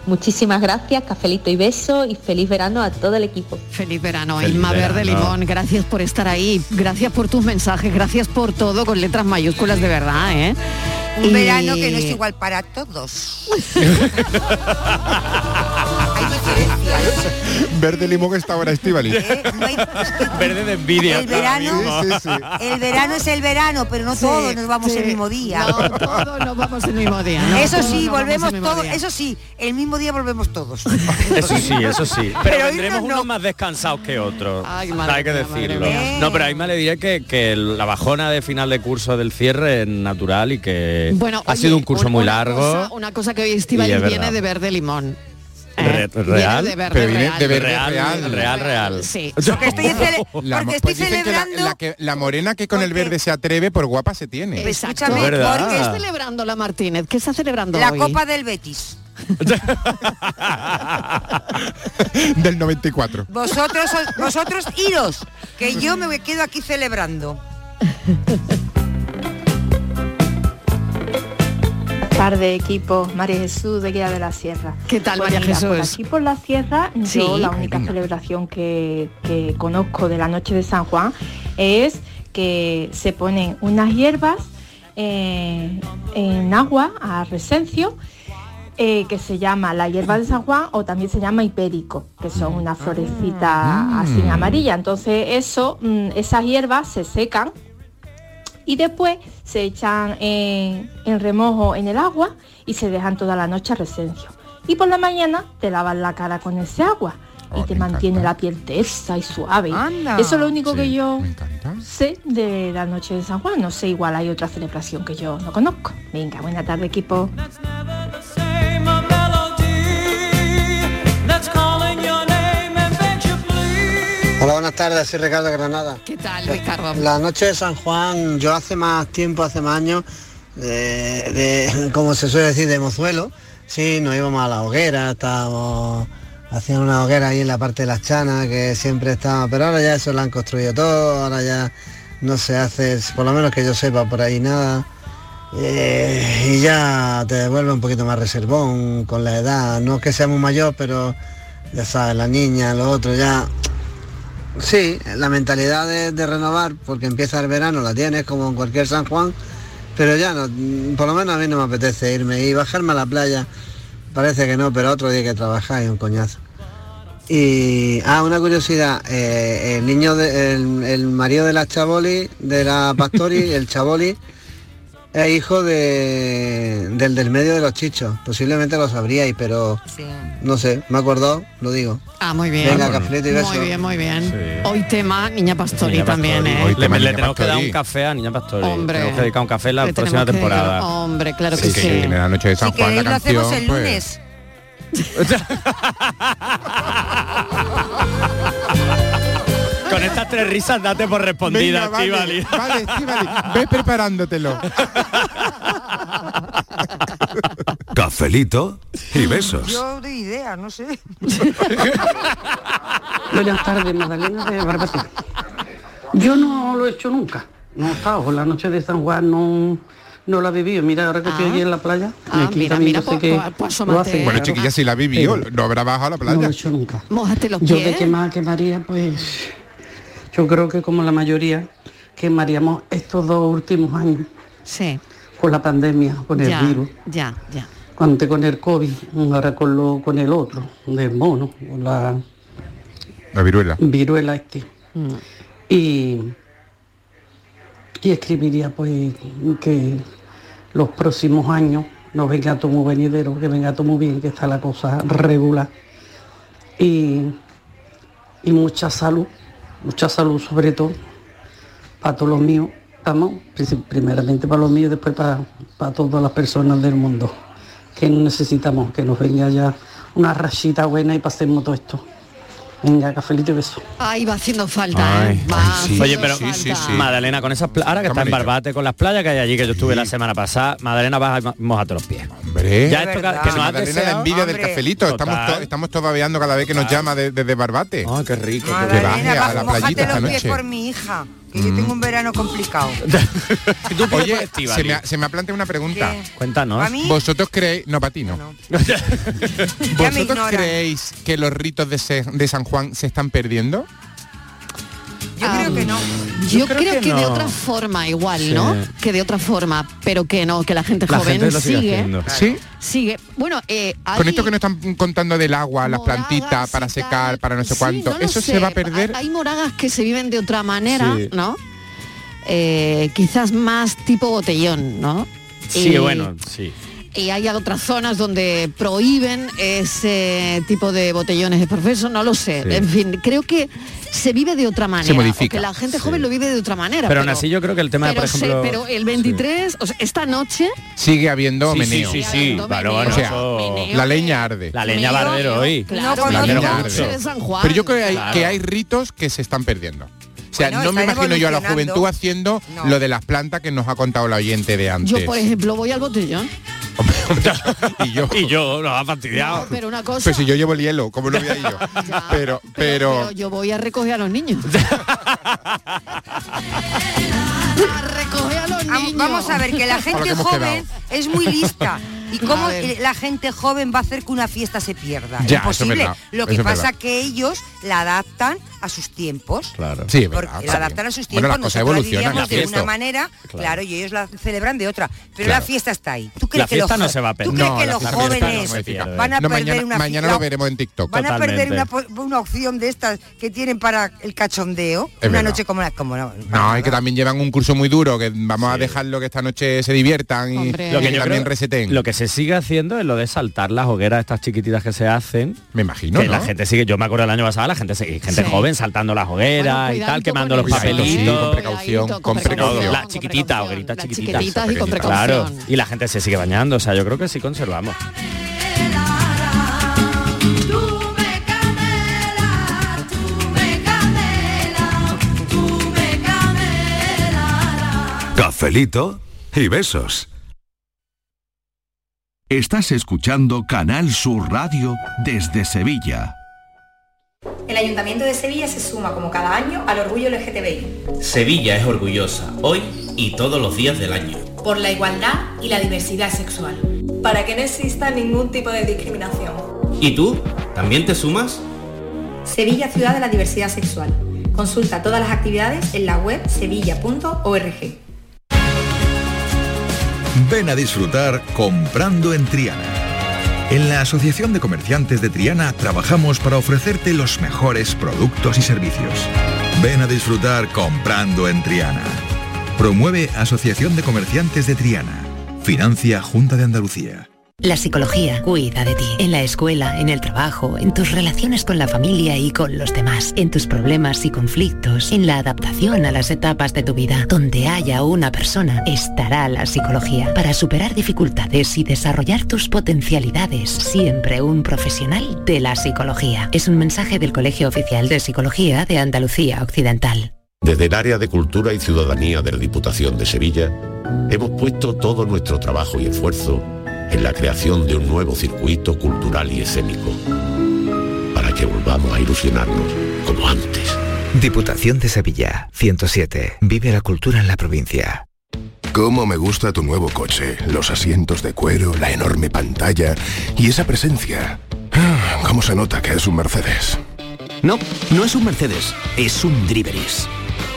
Muchísimas gracias, cafelito y beso y feliz verano a todo el equipo.
Feliz verano,
Feliz
Ilma Verde. Limón, gracias por estar ahí, gracias por tus mensajes, gracias por todo con letras mayúsculas de verdad, ¿eh?
Un
Y-
verano que no es igual para todos.
Verde limón está ahora Estivali.
Verde de envidia.
El verano,
Sí, sí, sí.
el verano es el verano, pero no
Sí,
todos nos vamos
sí.
el mismo día.
No, todos nos vamos el mismo día. ¿no?
Eso sí, volvemos todos, eso sí, el mismo día volvemos todos.
Eso sí, eso sí. Pero,
Pero
vendremos
no.
unos más descansados que otros.
Ay, madre
Hay que decirlo. No, pero ahí me le diré que, que la bajona de final de curso del cierre es natural y que
Bueno,
ha
oye,
sido un curso
una-
muy
una
largo.
cosa- una cosa que hoy Estivali
Y es
viene
verdad.
de verde limón.
Re-
Viene
real,
de verde
Pero viene
real.
de verde
real,
real.
real, real.
Sí.
Porque estoy, cele-
La
porque
mo-
estoy
pues dicen que la,
celebrando.
la que- la morena que con el verde se atreve, por guapa se tiene.
Exacto.
Escúchame,
¿Verdad?
¿Qué
porque
está celebrando la Martínez? ¿Qué está celebrando
la
hoy?
copa del Betis.
Del 94.
Vosotros, os- vosotros iros, que yo me quedo aquí celebrando.
Tarde equipo María Jesús de Guía de la Sierra.
¿Qué tal,
Pues
María
mira,
Jesús?
Por aquí por la sierra,
Sí.
yo la única celebración que, que conozco de la noche de San Juan es que se ponen unas hierbas eh, en agua a resencio eh, que se llama la hierba de San Juan o también se llama hipérico, que son unas florecitas así amarillas. Entonces eso, mm, esas hierbas se secan y después se echan en, en remojo en el agua y se dejan toda la noche a resencio. Y por la mañana te lavas la cara con ese agua y te mantiene la piel tersa y suave.
Anda.
Eso es lo único que yo sé de la noche de San Juan. No sé, igual hay otra celebración que yo no conozco. Venga, buena tarde equipo.
Hola, buenas tardes, soy Ricardo Granada.
¿Qué tal, Ricardo?
La noche de San Juan, yo hace más tiempo, hace más años, de, de- como se suele decir, de mozuelo, sí, nos íbamos a la hoguera, estábamos, hacían una hoguera ahí en la parte de las chanas, que siempre estaba, pero ahora ya eso lo han construido todo, ahora ya no se hace, por lo menos que yo sepa por ahí nada. Eh, y ya te devuelve un poquito más reservón con la edad, no es que sea muy mayor, pero ya sabes, la niña, lo otro, ya Sí, la mentalidad de, de renovar, porque empieza el verano, la tienes como en cualquier San Juan, pero ya no, por lo menos a mí no me apetece irme y bajarme a la playa, parece que no, pero otro día hay que trabajar y un coñazo. Y, ah, una curiosidad, eh, el niño, de- el, el marido de la Chaboli, de la Pastori, el Chaboli, es hijo de, del del medio de los chichos, posiblemente lo sabríais, pero no sé, me acordó, lo digo.
Ah, muy bien.
Venga, y beso.
Muy bien, muy bien. Hoy tema Niña Pastori
Niña
también,
Pastori.
¿eh?
Hoy le,
tema
le
Niña
tenemos que dar
Pastori.
un café a Niña Pastori.
Hombre.
Tenemos que dedicar un café la
Le
próxima
tenemos que
temporada.
Hombre, claro que
Sí,
sí.
que en la noche de San
Si
Juan la
lo hacemos
canción,
el
pues,
lunes.
Con estas tres risas date por respondida,
Venga, vale,
Estíbaliz.
vale, ve preparándotelo.
Cafelito y besos.
Yo de idea, no sé.
Buenas tardes, Magdalena de Barbate. Yo no lo he hecho nunca. No he estado. La noche de San Juan no, no la he vivido. Mira, ahora que estoy aquí en la playa.
Ah,
aquí
mira,
también
mira,
yo sé
pues-
que
pues- pues
lo hacen.
Bueno, chiquilla, si la vivió, no habrá bajado a la
No lo he
playa.
hecho nunca.
Mójate los
Yo
pies.
de quemar, quemaría, pues yo creo que como la mayoría quemaríamos estos dos últimos años.
Sí.
Con la pandemia, con el
ya,
virus.
ya, ya.
Antes con el COVID, ahora con, lo, con el otro, del mono, con la
La viruela.
viruela este. Y, y escribiría pues que los próximos años no venga todo muy venidero, que venga todo muy bien, que está la cosa regular. Y, y mucha salud, mucha salud sobre todo, para todos los míos, prim- primeramente para los míos, después para, para todas las personas del mundo, que necesitamos, que nos venga ya una rachita buena y pasemos todo esto. Venga, cafelito y beso.
Ay, va haciendo falta, ¿eh? Va
Oye,
haciendo
pero
falta.
Magdalena, con esas ahora que está en Barbate, con las playas que hay allí, que yo estuve la semana pasada, Magdalena, vas a mojarte los pies.
Hombre,
Ya esto que, que nos has
Magdalena la
deseado-
envidia del cafelito. Estamos,
Total.
to- estamos todos babeando cada vez que nos llama de- desde Barbate.
Ay, qué rico.
Que
Magdalena,
baje a
baja,
la playita esta
los pies
noche.
por mi hija, que yo tengo un verano complicado.
Oye,
Estíbaliz.
se me, ha, se me ha planteado una pregunta.
¿Qué?
Cuéntanos.
¿Pa' mí?
¿Vosotros creéis, no para ti no, ¿vosotros creéis que los ritos de, se- de San Juan se están perdiendo?
Yo creo que no.
Yo, creo, que, de
no.
otra forma igual,
Sí.
¿no? Que de otra forma, pero que no, que la gente
La
joven
gente lo sigue. ¿Sí?
Sigue. Bueno, eh,
Con
hay-
esto que nos están contando del agua, las plantitas para secar, para no sé
Sí,
cuánto,
no
eso
sé.
se va a perder.
Hay, hay moragas que se viven de otra manera,
Sí.
¿no? Eh, quizás más tipo botellón, ¿no?
Sí,
Y-
bueno, sí.
Y hay otras zonas donde prohíben ese tipo de botellones de profeso, no lo sé.
Sí.
En fin, creo que se vive de otra manera.
modifica.
o que la gente joven lo vive de otra manera.
Pero aún así yo creo que el tema de,
pero
por
se- pero el 23, o sea, esta noche
Sigue habiendo meneo.
sí, sí, claro, bueno,
o sea,
eso-
la leña arde.
La leña va a arder hoy.
Claro,
la leña arde. Pero yo creo que hay,
Claro.
que hay ritos que se están perdiendo. O sea,
Bueno,
no me imagino yo a la juventud haciendo
No.
lo de las plantas que nos ha contado la oyente de antes.
Yo, por ejemplo, voy al botellón,
y yo,
y yo nos ha fastidiado.
pero una cosa...
Pues si yo llevo el hielo, ¿cómo lo voy a ir yo? pero, pero,
pero yo voy a recoger a los niños. a recoger a los niños.
Vamos a ver, que la gente joven es muy lista. ¿Y cómo la gente joven va a hacer que una fiesta se pierda?
Ya, es
Imposible.
verdad,
Lo que
eso es
pasa
verdad.
que ellos la adaptan a sus tiempos.
Claro. Sí, es
Porque
verdad,
la adaptan a sus
Bueno,
tiempos,
las cosas
nosotros la
la
de
fiesta.
una manera,
Claro.
claro. y ellos la celebran de otra. Pero
Claro.
la fiesta está ahí. ¿Tú crees
La
que los,
fiesta no se va a
¿tú
perder.
crees
No,
que
la
los
fiesta no
jóvenes
pierde.
van a
No,
perder
mañana,
una
mañana
la-
lo veremos en TikTok.
Van a perder una,
Totalmente.
una opción de estas que tienen para el cachondeo.
Es
una
verdad.
noche como la... Como no,
No, y que también llevan un curso muy duro, que vamos a dejarlo que esta noche se diviertan y,
Hombre.
y
Lo que
también
creo-
reseten.
Lo que se sigue haciendo es lo de saltar las hogueras estas chiquititas que se hacen.
Me imagino,
que
¿no?
la gente sigue, yo me acuerdo el año pasado, la gente sigue, gente
Sí.
joven saltando las hogueras
Bueno,
y tal, quemando los papelitos.
con precaución, con
con
precaución.
No, las chiquititas, hogueritas
Las
chiquititas.
chiquititas y con
Claro, y la gente se sigue bañando, o sea, yo creo que sí conservamos.
Cafelito y besos. Estás escuchando Canal Sur Radio desde Sevilla.
El Ayuntamiento de Sevilla se suma como cada año al orgullo LGTBI,
Sevilla es orgullosa, hoy y todos los días del año.
por la igualdad y la diversidad sexual.
para que no exista ningún tipo de discriminación.
¿Y tú? ¿También te sumas?
Sevilla Ciudad de la Diversidad Sexual. Consulta todas las actividades en la web sevilla.org.
Ven a disfrutar comprando en Triana. En la Asociación de Comerciantes de Triana trabajamos para ofrecerte los mejores productos y servicios. Ven a disfrutar comprando en Triana. Promueve Asociación de Comerciantes de Triana. Financia Junta de Andalucía.
La psicología cuida de ti. En la escuela, en el trabajo, en tus relaciones con la familia y con los demás, en tus problemas y conflictos, en la adaptación a las etapas de tu vida. Donde haya una persona, estará la psicología. Para superar dificultades y desarrollar tus potencialidades, siempre un profesional de la psicología. Es un mensaje del Colegio Oficial de Psicología de Andalucía Occidental.
Desde el área de Cultura y Ciudadanía de la Diputación de Sevilla, hemos puesto todo nuestro trabajo y esfuerzo en la creación de un nuevo circuito cultural y escénico, para que volvamos a ilusionarnos como antes.
Diputación de Sevilla, 107. Vive la cultura en la provincia.
Cómo me gusta tu nuevo coche, los asientos de cuero, la enorme pantalla y esa presencia. Ah, ¿Cómo se nota que es un Mercedes?
No, no es un Mercedes, es un Driveris.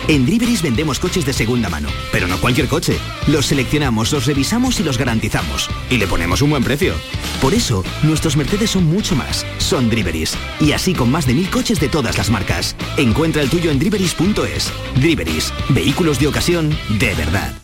En Driveris vendemos coches de segunda mano, pero no cualquier coche. Los seleccionamos, los revisamos y los garantizamos. Y le ponemos un buen precio. Por eso, nuestros Mercedes son mucho más. Son Driveris. Y así con más de mil coches de todas las marcas. Encuentra el tuyo en driveris.es. Driveris. Vehículos de ocasión de verdad.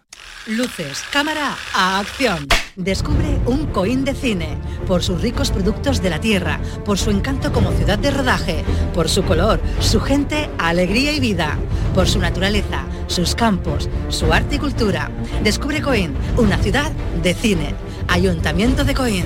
Luces, cámara, a acción. Descubre un Coín de cine, por sus ricos productos de la tierra, por su encanto como ciudad de rodaje, por su color, su gente, alegría y vida, por su naturaleza, sus campos, su arte y cultura. Descubre Coín, una ciudad de cine. Ayuntamiento de Coín.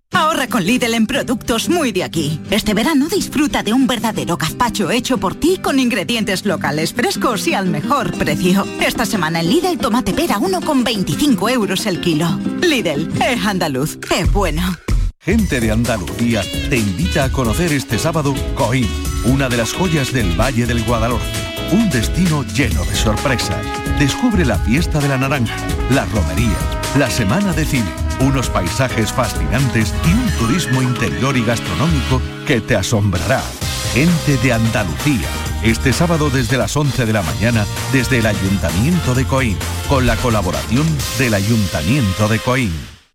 Ahorra con Lidl en productos muy de aquí. Este verano disfruta de un verdadero gazpacho hecho por ti con ingredientes locales frescos y al mejor precio. Esta semana en Lidl tomate pera 1,25 euros el kilo. Lidl, es andaluz, es bueno.
Gente de Andalucía te invita a conocer este sábado Coín, una de las joyas del Valle del Guadalhorce. Un destino lleno de sorpresas. Descubre la fiesta de la naranja, la romería, la semana de cine, unos paisajes fascinantes y un turismo interior y gastronómico que te asombrará. Gente de Andalucía. Este sábado desde las 11 de la mañana desde el Ayuntamiento de Coín, con la colaboración del Ayuntamiento de Coín.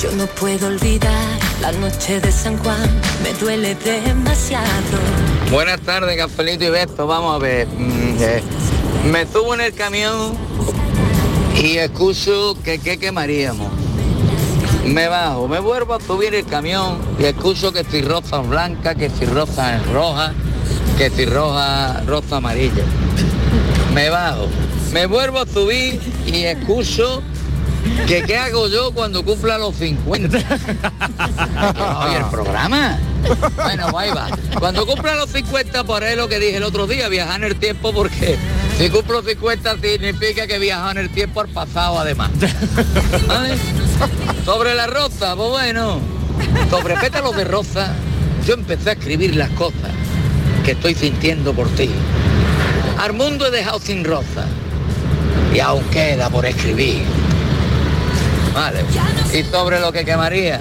Yo no puedo olvidar la noche de San Juan, me duele demasiado.
Buenas tardes, Cafelito y Beto. Vamos a ver. mm, eh, me subo en el camión y escucho que qué quemaríamos. Me bajo, me vuelvo a subir el camión y escucho que si rosa blanca, que si rosa roja, que si roja, rosa amarilla. Me bajo, me vuelvo a subir y escucho que qué hago yo cuando cumpla los 50. Oye, el programa. Bueno, ahí va. Cuando cumpla los 50, por ahí lo que dije el otro día, viajar en el tiempo porque si cumplo 50 significa que viajo en el tiempo al pasado además. ¿Vale? Sobre la rosa, pues bueno, sobre pétalos de rosa, yo empecé a escribir las cosas que estoy sintiendo por ti. Al mundo he dejado sin rosa y aún queda por escribir. Vale. Y sobre lo que quemaría,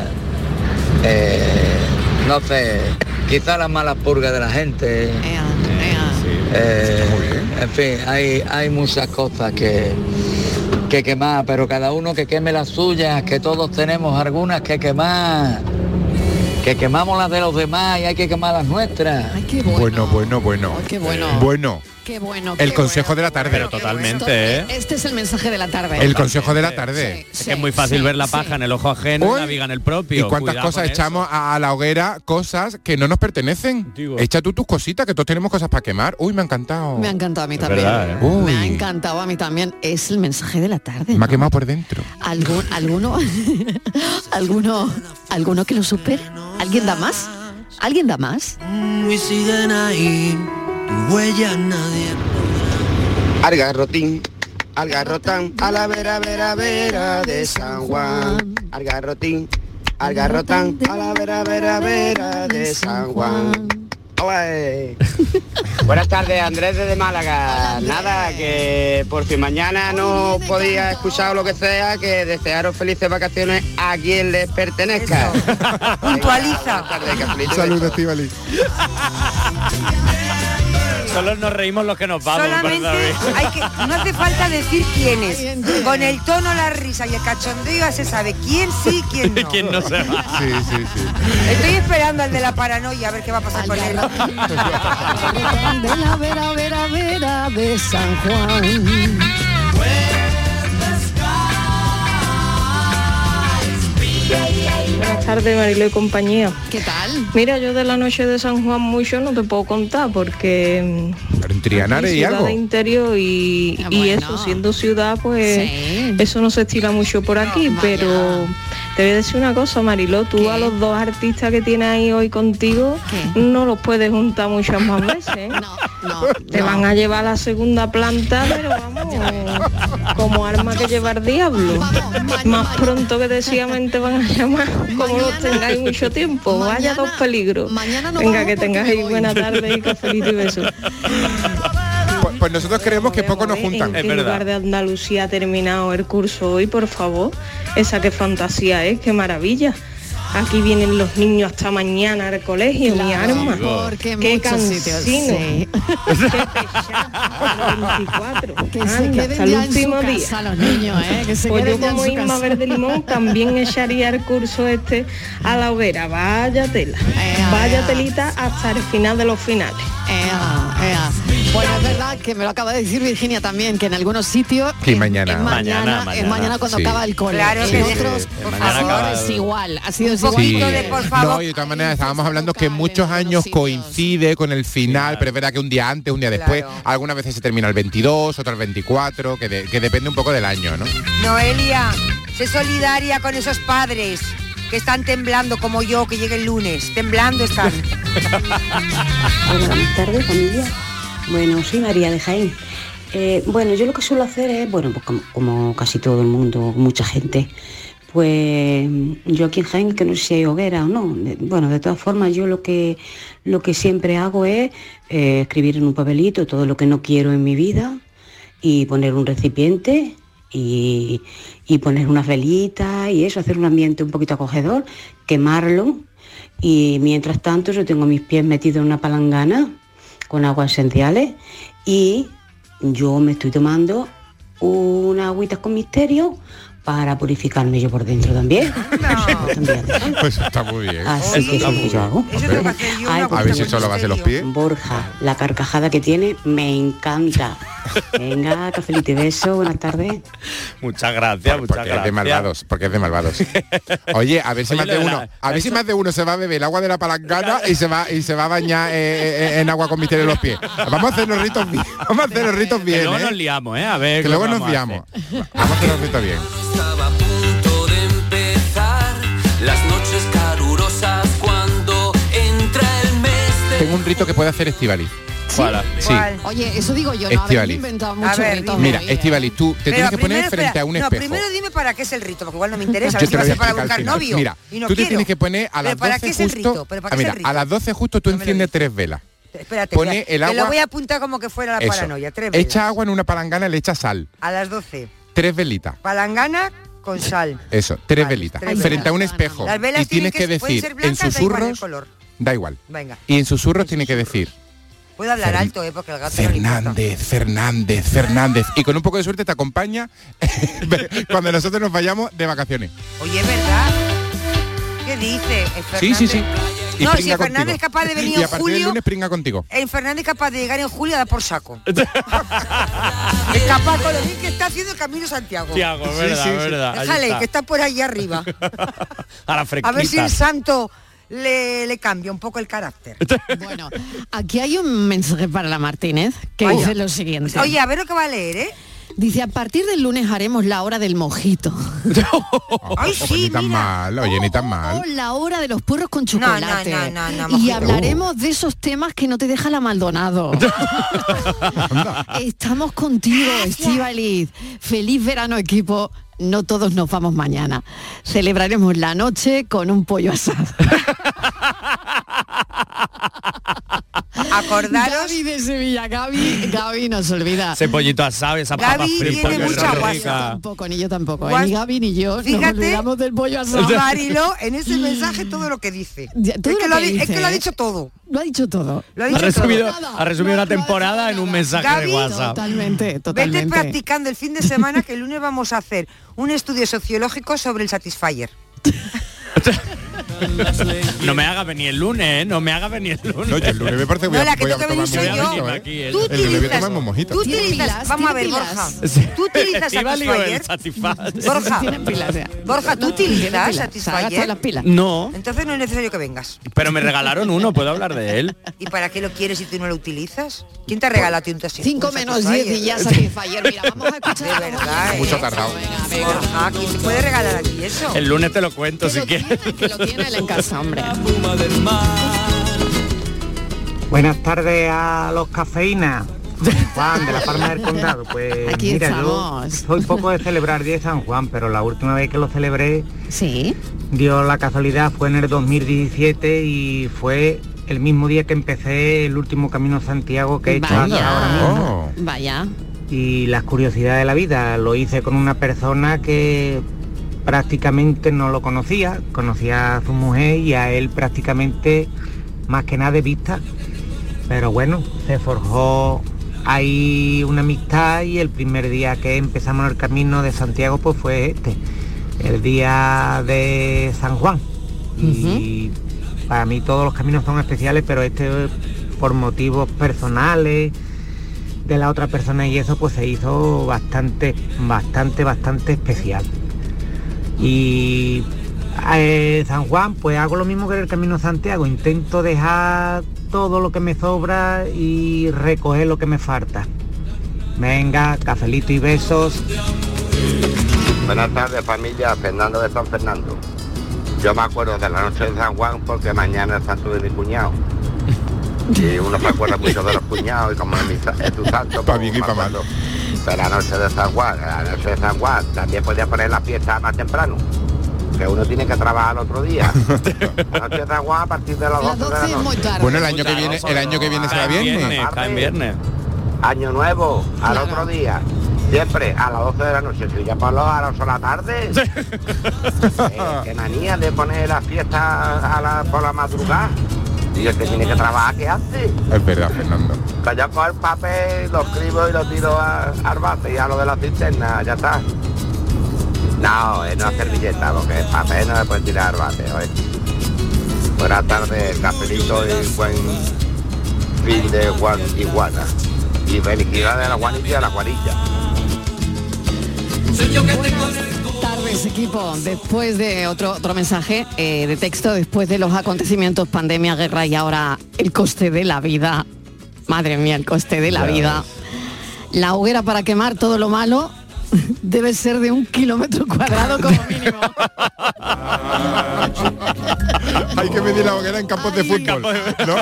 eh, no sé, quizá las malas purgas de la gente. Eh, en fin, hay, hay muchas cosas que, que quemar, pero cada uno que queme las suyas, que todos tenemos algunas que quemar. Que quemamos las de los demás y hay que quemar las nuestras.
Bueno, bueno, bueno.
qué bueno.
Bueno.
Qué bueno.
El
qué
consejo
bueno.
de la tarde.
Pero totalmente, ¿eh?
Este es el mensaje de la tarde.
El consejo de la tarde.
Es que es muy fácil ver la paja en el ojo ajeno y la viga en el propio.
¿Y cuántas
Cuidado
cosas echamos a, a la hoguera? Cosas que no nos pertenecen. Echa tú tus cositas, que todos tenemos cosas para quemar. Uy, me ha encantado.
Me ha encantado a mí
Es
también.
verdad, ¿eh? Uy.
Me ha encantado a mí también. Es el mensaje de la tarde.
Me ha quemado por dentro.
¿Algún, alguno, alguno, alguno que lo supere? ¿Alguien da más? ¿Alguien da más?
Tu huella nadie.
Algarrotín, algarrotán, a la vera, vera, vera de San Juan. Algarrotín, algarrotán, a la vera, vera, vera de San Juan. Buenas tardes, Andrés desde Málaga. Nada, que por si mañana no podía escuchar lo que sea, que desearos felices vacaciones a quien les pertenezca.
Puntualiza.
Saludos, Estivali.
Solo nos reímos los que nos vamos.
Solamente hay que, no hace falta decir quién es. Con el tono, la risa y el cachondeo ya se sabe quién sí, quién no.
¿Quién no se va?
Sí, sí, sí.
Estoy esperando al de la paranoia a ver qué va a pasar con él.
De la vera, vera, vera de San Juan.
Buenas tardes, Marilo y compañía.
¿Qué tal?
Mira, yo de la noche de San Juan mucho no te puedo contar porque
Pero en Triana y
ciudad
algo.
de interior y,
Ah,
y eso, siendo ciudad, pues
Sí.
eso no se estila mucho por aquí, pero te voy a decir una cosa, Mariló, tú a los dos artistas que tienes ahí hoy contigo no los puedes juntar muchas más veces. ¿eh? te van a llevar a la segunda planta, pero vamos, como arma que lleva el diablo. Más pronto que decíamente te van a llamar, como los tengáis mucho tiempo. Vaya dos peligros.
no
Venga, que tengáis buena tarde y cafelito y besos.
Pues, nosotros creemos que poco nos juntan.
¿En qué lugar de Andalucía ha terminado el curso hoy, por favor? Esa qué fantasía es, qué maravilla. Aquí vienen los niños hasta mañana al colegio, mi arma.
Porque
qué cansino.
sí.
Qué 24.
Que se
Anda,
queden
hasta el
ya en su
último día.
casa los niños, ¿eh? Que se
Pues yo
queden ya en
como
casa.
Verde Limón también echaría el curso este a la hoguera. Vaya tela. Vaya telita hasta el final de los finales.
Ea, ea. Bueno, es verdad que me lo acaba de decir Virginia también, que en algunos sitios
Que
es-
mañana.
es mañana,
Mañana,
es
mañana.
cuando
Sí.
acaba el cole.
Claro
en
que sí.
otros
Sí,
favor,
acaba
es igual, ha sido
Un poquito de por favor.
No, y de todas maneras estábamos hablando que muchos años coincide con el final, pero es verdad que un día antes, un día después,
Claro.
algunas veces se termina el 22, otras el 24, que, de- que depende un poco del año, ¿no?
Noelia, sé solidaria con esos padres que están temblando como yo, que llegue el lunes. Temblando están.
Buenas tardes, familia. Bueno, soy María de Jaén. Eh, bueno, yo lo que suelo hacer es, bueno, pues como, casi todo el mundo, mucha gente, pues yo aquí en Jaén, que no sé si hay hoguera o no, bueno, de todas formas yo lo que, lo que siempre hago es eh, escribir en un papelito todo lo que no quiero en mi vida y poner un recipiente y, y poner unas velitas y eso, hacer un ambiente un poquito acogedor, quemarlo y mientras tanto yo tengo mis pies metidos en una palangana con aguas esenciales y yo me estoy tomando una agüita con misterio para purificarme yo por dentro también.
Pues está muy bien.
Así que eso es lo que yo hago. Ay,
A ver si solo va a ser los pies.
Borja, la carcajada que tiene me encanta. Venga, cafelito y beso, buenas tardes.
Muchas gracias, muchas
Porque
gracias.
es de malvados, porque es de malvados. Oye, a ver si
Oye,
más de uno,
la-
a ver si más de uno se va a beber el agua de la palangana y se va y se va a bañar eh, eh, en agua con misterio en los pies. Vamos a hacer los ritos bien. Vamos a hacer los ritos
Que
bien,
luego
¿eh?
nos liamos, ¿eh? A ver.
Que luego nos liamos. Vamos a hacer los ritos bien.
Estaba a punto de empezar las noches calurosas cuando entra el mes
Tengo un rito que puede hacer Estivali. Sí.
Oye, eso digo yo, no habéis inventado muchos
ver,
ritos
Mira,
hoy, ¿eh?
Estivali, tú te
Pero
tienes que poner
primero,
frente
espera,
a un
No,
espejo.
primero dime para qué es el rito, porque igual no me interesa. A ver
te
si va a ser para buscar novio.
Mira,
y no
tú te
quiero.
tienes que poner a
Pero
las
¿para
12
qué es el
justo.
rito? ¿Pero para qué es el rito?
a las 12 justo tú enciendes tres velas.
Espérate,
pone
espera,
el agua-
lo voy a apuntar como que fuera la
Eso.
paranoia. Tres velas.
Echa agua en una palangana, le echa sal.
A las 12.
Tres velitas.
Palangana con sal.
Eso, tres velitas.
tres
frente a un espejo.
Las velas
y tienes que, decir en
da igual
susurros. Da igual.
Venga.
Y en susurros tiene que decir
Puedo hablar alto, ¿eh? Porque el gato no.
Fernández, Fernández, Fernández. Y con un poco de suerte te acompaña cuando nosotros nos vayamos de vacaciones.
Oye, ¿es verdad? ¿Qué dice?
Sí, sí, sí. Y
No, si Fernández
contigo.
es capaz de venir
Y
en
a partir del
julio,
lunes pringa contigo.
el Fernández es capaz de llegar en julio a dar por saco. es capaz con lo bien que está haciendo el Camino Santiago.
Santiago, verdad, es verdad. Ahí
Déjale,
está.
que está por ahí arriba.
A la
A ver si el santo le, le cambia un poco el carácter.
Bueno, aquí hay un mensaje para la Martínez que
Vaya.
dice lo siguiente.
Oye, a ver lo que va a leer, ¿eh?
Dice, a partir del lunes haremos la hora del mojito.
Ay,
Pues ni tan mal, oye, ni tan
O
mal.
la hora de los puerros con
No, no,
chocolate.
no, no, no,
y hablaremos de esos temas que no te deja la Maldonado. Estamos contigo, Estivaliz. Feliz verano, equipo. No todos nos vamos mañana. Celebraremos la noche con un pollo asado.
Acordaros.
Gaby de Sevilla, Gaby, Gaby nos olvida.
Ese pollito asado, esa papa
Gaby
frita.
tiene mucha guasa.
Tampoco, ni yo tampoco. ¿eh? Ni Gaby ni yo nos
Fíjate,
olvidamos del pollo asado.
Mariló, en ese mensaje todo lo que dice.
Ya, todo
es, que
lo
ha,
que
es
dice,
que lo ha
¿eh?
dicho todo.
Lo ha dicho todo.
Lo ha
Ha
dicho
resumido,
todo.
ha resumido una temporada en un mensaje
Gaby,
de WhatsApp.
Totalmente,
Vete
totalmente.
practicando el fin de semana que el lunes vamos a hacer un estudio sociológico sobre el Satisfyer.
No me haga venir el lunes, ¿eh? No me haga venir el lunes.
No, yo el lunes me parece que voy
No,
a,
la que
voy a tomar
soy
mojito,
yo.
¿eh?
Aquí, ¿eh?
Tú
El lunes voy a tomar mojito.
tú utilizas, vamos a ver. Borja. Tú utilizas Satisfyer. Borja,
pilas.
Borja, tú utilizas.
Se
Satisfyer.
las pilas.
No,
Entonces no es necesario que vengas.
pero me regalaron uno, puedo hablar de él.
¿Y para qué lo quieres si tú no lo utilizas? ¿Quién te ha regalado a ti un Satisfyer?
5 menos 10 y ya Satisfyer. Mira, vamos a escuchar.
De verdad,
Mucho
¿eh?
tardado.
Borja, ¿quién te puede regalar aquí eso?
El lunes te lo cuento si quieres.
Tiene, que lo tiene él en casa, hombre.
Buenas tardes a los cafeínas. Juan, de la Palma del Condado. Pues
Aquí
mira,
estamos.
yo soy poco de celebrar Día de San Juan, pero la última vez que lo celebré,
Sí.
dio la casualidad, fue en el 2017 y fue el mismo día que empecé el último Camino Santiago que he hecho
Vaya.
ahora mismo.
Vaya.
Y las curiosidades de la vida, lo hice con una persona que prácticamente no lo conocía, conocía a su mujer y a él prácticamente más que nada de vista. Pero bueno, se forjó ahí una amistad y el primer día que empezamos el camino de Santiago pues fue este, el día de San Juan. Y para mí todos los caminos son especiales, pero este por motivos personales de la otra persona y eso pues se hizo bastante, bastante, bastante especial. Y eh, San Juan pues hago lo mismo que en el Camino Santiago, intento dejar todo lo que me sobra y recoger lo que me falta. Venga, cafelito y besos.
Buenas tardes familia, Fernando de San Fernando. Yo me acuerdo de la noche de San Juan porque mañana es el santo de mi cuñado. Y uno se acuerda mucho de los cuñados y como es, mi, es tu santo. Para bien y para mal. De la noche de San Juan, de la noche de San Juan, también podía poner la fiesta más temprano. Que uno tiene que trabajar el otro día. La noche de San Juan a partir de las 12 de la noche.
Bueno, el año que viene, el año que viene será viernes.
cae en viernes.
Año nuevo, al otro día. Siempre a las 12 de la noche, si ya por los a las 8 de la tarde. Eh, qué manía de poner la fiesta a la, por la madrugada. Y el que tiene que trabajar, ¿qué hace?
Es verdad, Fernando.
Yo cojo el papel, lo escribo y lo tiro a- al bate y a lo de la cisterna, ya está. No, eh, no es servilleta, porque el papel no se puede tirar al bate, oye. Buenas tardes, cafelito y buen fin de Juan Iguana. Y felicidades a la Juanilla y a la Juanilla.
Equipo después de otro otro mensaje eh, de texto después de los acontecimientos pandemia guerra y ahora el coste de la vida. Madre mía el coste de la
Ya
vida. la hoguera para quemar todo lo malo debe ser de un kilómetro cuadrado como mínimo.
Hay que medir la hoguera en campos de fútbol. ¿no?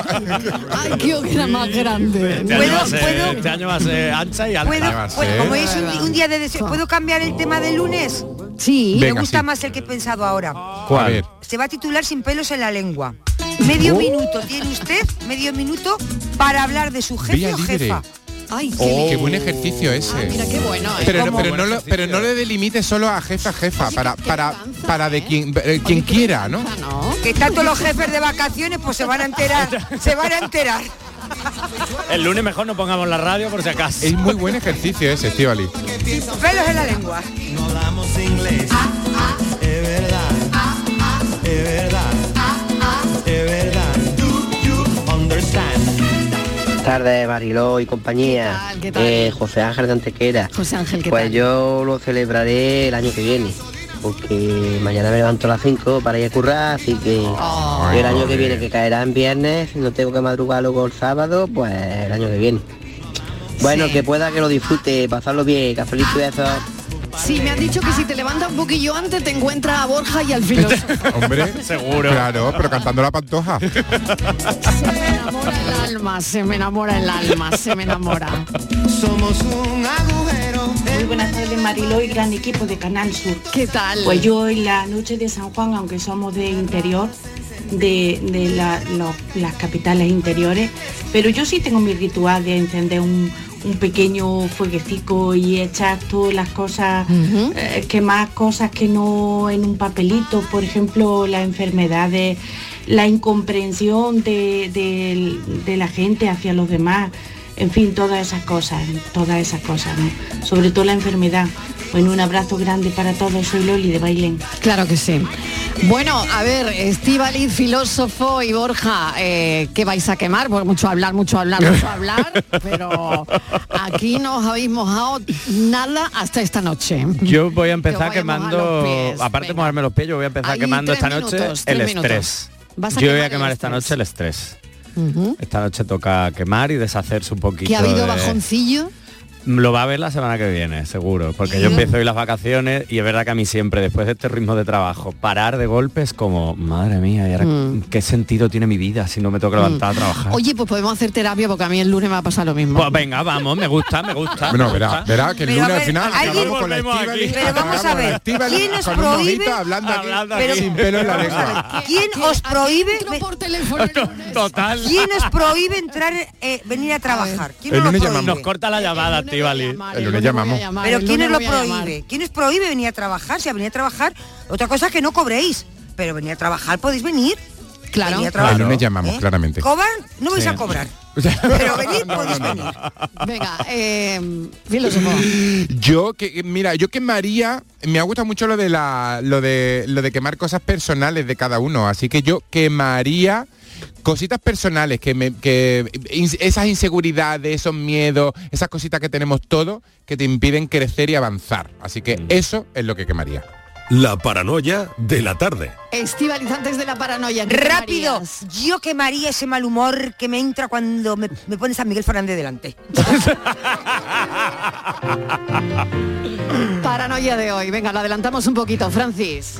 ay qué hoguera más grande.
Este año, va a ser, este año va a ser ancha y alta.
¿Puedo, puedo- como es un, un día de deseo, ¿puedo cambiar el tema del lunes?
Sí.
Me gusta
sí.
más el que he pensado ahora.
¿Cuál?
Se va a titular Sin pelos en la lengua. Medio
Oh.
minuto tiene usted, medio minuto, para hablar de su jefe
Vía
o
libre.
jefa.
Ay,
Oh, qué buen ejercicio ese.
mira qué bueno ¿eh?
Pero, no lo, pero no le delimites solo a jefa jefa, para, para, para de quien, eh, quien quiera, ¿no?
Que tanto los jefes de vacaciones pues se van a enterar, se van a enterar.
El lunes mejor no pongamos la radio por si acaso.
Es muy buen ejercicio ese, Estivali.
Pelos en la lengua.
No hablamos inglés. Es verdad. Es verdad. Es verdad. Do you understand?
tardes, Mariló y compañía.
tal? ¿Qué tal?
Eh, José Ángel de Antequera.
José Ángel ¿qué
Pues
tal?
yo lo celebraré el año que viene. Porque mañana me levanto a las 5 para ir a currar, así que
Oh.
el año que viene, que caerá en viernes, si no tengo que madrugar luego el sábado, pues el año que viene. Bueno,
Sí.
que pueda que lo disfrute, pasarlo bien, cafelito y eso.
Sí, me han dicho que si te levantas un poquillo antes te encuentras a Borja y al filósofo.
Hombre,
Seguro.
Claro, pero cantando la pantoja.
Se me enamora el alma, se me enamora el alma, se me enamora.
Somos un agujero.
Muy buenas tardes Mariló y gran equipo de Canal Sur.
¿Qué tal?
Pues yo en la noche de San Juan, aunque somos de interior, de, de la- los- las capitales interiores, pero yo sí tengo mi ritual de encender un, un pequeño fueguecico y echar todas las cosas, eh, quemar cosas que no en un papelito, por ejemplo, las enfermedades, la incomprensión de, de- de la gente hacia los demás, en fin, todas esas cosas, todas esas cosas, ¿no? sobre todo la enfermedad. Bueno, un abrazo grande para todos, soy Loli de Bailén.
Claro que sí. Bueno, a ver, Estíbaliz, filósofo y Borja, eh, ¿qué vais a quemar? Porque mucho hablar, mucho hablar, mucho hablar, pero aquí no os habéis mojado nada hasta esta noche.
Yo voy a empezar
a
quemando, aparte de mojarme los pies, yo voy a empezar
Ahí
quemando esta noche el
minutos.
estrés.
Vas a
Yo voy a quemar esta noche el estrés. Esta noche toca quemar y deshacerse un poquito.
¿Que ha habido
de-
bajoncillo?
Lo va a ver la semana que viene, seguro, porque yo empiezo hoy las vacaciones y es verdad que a mí siempre, después de este ritmo de trabajo, parar de golpe es como, madre mía, ¿y ahora
Mm.
qué sentido tiene mi vida si no me tengo que levantar a trabajar?
Oye, pues podemos hacer terapia porque a mí el lunes me va a pasar lo mismo.
Pues venga, vamos, me gusta, me gusta.
Bueno, verá, verá que el
Pero,
lunes al final
¿alguien-
acabamos con la.
Pero vamos a ver, ¿quién os prohíbe?
hablando aquí,
Hablando
Pero-
sin pelo en la lengua.
¿Quién os prohíbe?
por teléfono
Total.
¿Quién os prohíbe entrar, eh, venir a trabajar? ¿Quién
El
prohíbe?
Nos corta la llamada, Estivali.
El lunes llamamos.
Pero ¿quién os lo prohíbe? ¿Quién os prohíbe venir a trabajar? Si a venir a trabajar, otra cosa es que no cobréis. Pero venir a trabajar podéis venir.
Claro.
Venir a
El
trabajar.
lunes llamamos,
¿Eh?
claramente.
¿Cobran? No vais
Sí.
a cobrar. Pero venir podéis venir.
Venga, eh, filósofo.
Yo que mira, yo quemaría, me ha gustado mucho lo de la lo de lo de quemar cosas personales de cada uno, así que yo quemaría cositas personales que me que esas inseguridades, esos miedos, esas cositas que tenemos todos que te impiden crecer y avanzar. Así que eso es lo que quemaría.
La paranoia de la tarde.
Estivalizantes de la paranoia. ¿qué
Rápido,
quemarías?
yo quemaría ese mal humor que me entra cuando me, me pones a Miguel Fernández delante.
Paranoia de hoy. Venga, lo adelantamos un poquito, Francis.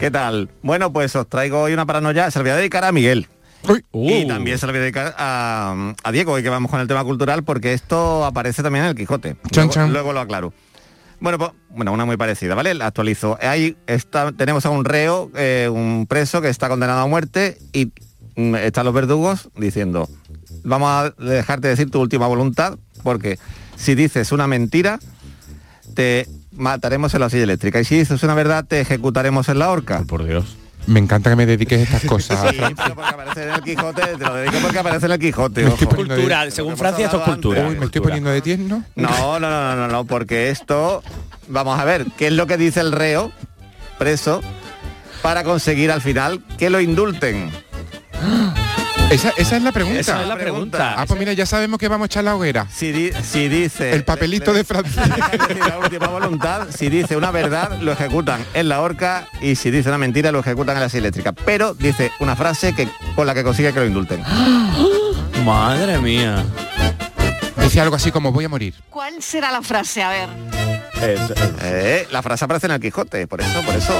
¿Qué tal? Bueno, pues os traigo hoy una paranoia, se la voy a dedicar a Miguel. Y también se la voy a dedicar a, a Diego, hoy que vamos con el tema cultural, porque esto aparece también en el Quijote.
Chan,
luego,
chan.
luego lo aclaro. Bueno, pues, bueno, una muy parecida, ¿vale? La actualizo. Ahí está, tenemos a un reo, eh, un preso que está condenado a muerte y mm, están los verdugos diciendo, vamos a dejarte decir tu última voluntad, porque si dices una mentira, te mataremos en la silla eléctrica. Y si dices una verdad, te ejecutaremos en la horca.
Por Dios.
Me encanta que me dediques estas cosas.
Sí, pero porque aparece en el Quijote, te lo dedico porque aparece en el Quijote. Ojo.
de-
Cultural, según Francia esto es cultura.
Uy, me estoy poniendo de tierno.
No, no, no, no, no, porque esto, vamos a ver, ¿qué es lo que dice el reo preso para conseguir al final que lo indulten?
Esa, esa es la pregunta.
Esa es la pregunta.
Ah, pues mira, ya sabemos que vamos a echar la hoguera.
Si, di- si dice...
El papelito de Francia.
la última voluntad, si dice una verdad, lo ejecutan en la horca y si dice una mentira, lo ejecutan en la silla eléctrica. Pero dice una frase que con la que consigue que lo indulten.
Madre mía.
Dice algo así como voy a morir.
¿Cuál será la frase? A ver.
Eh, la frase aparece en el Quijote, por eso, por eso.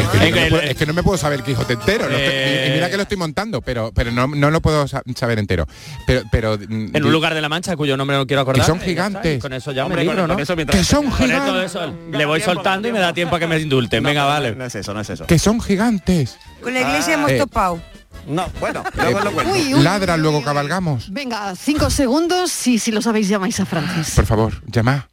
Es que, no me puedo,
el-
es que no me puedo saber el Quijote entero. lo estoy- y- y, mira que lo estoy montando, pero pero no, no lo puedo sa- saber entero. Pero, pero mm,
En un lugar de la Mancha cuyo nombre no quiero acordar.
Que son gigantes.
Con eso ya
Hombre,
me
con-
libro,
con
¿no?
eso mientras-
que son
Con esto
gigantes.
eso, le voy soltando y me da tiempo a que me indulten. Venga, vale.
No es eso, no es eso.
Que son gigantes.
Con la iglesia hemos
Eh,
topado.
No, bueno, luego lo cuento.
Uy, uy,
Ladran, luego cabalgamos.
Venga, cinco segundos y si lo sabéis llamáis a Francis.
Por favor, llama.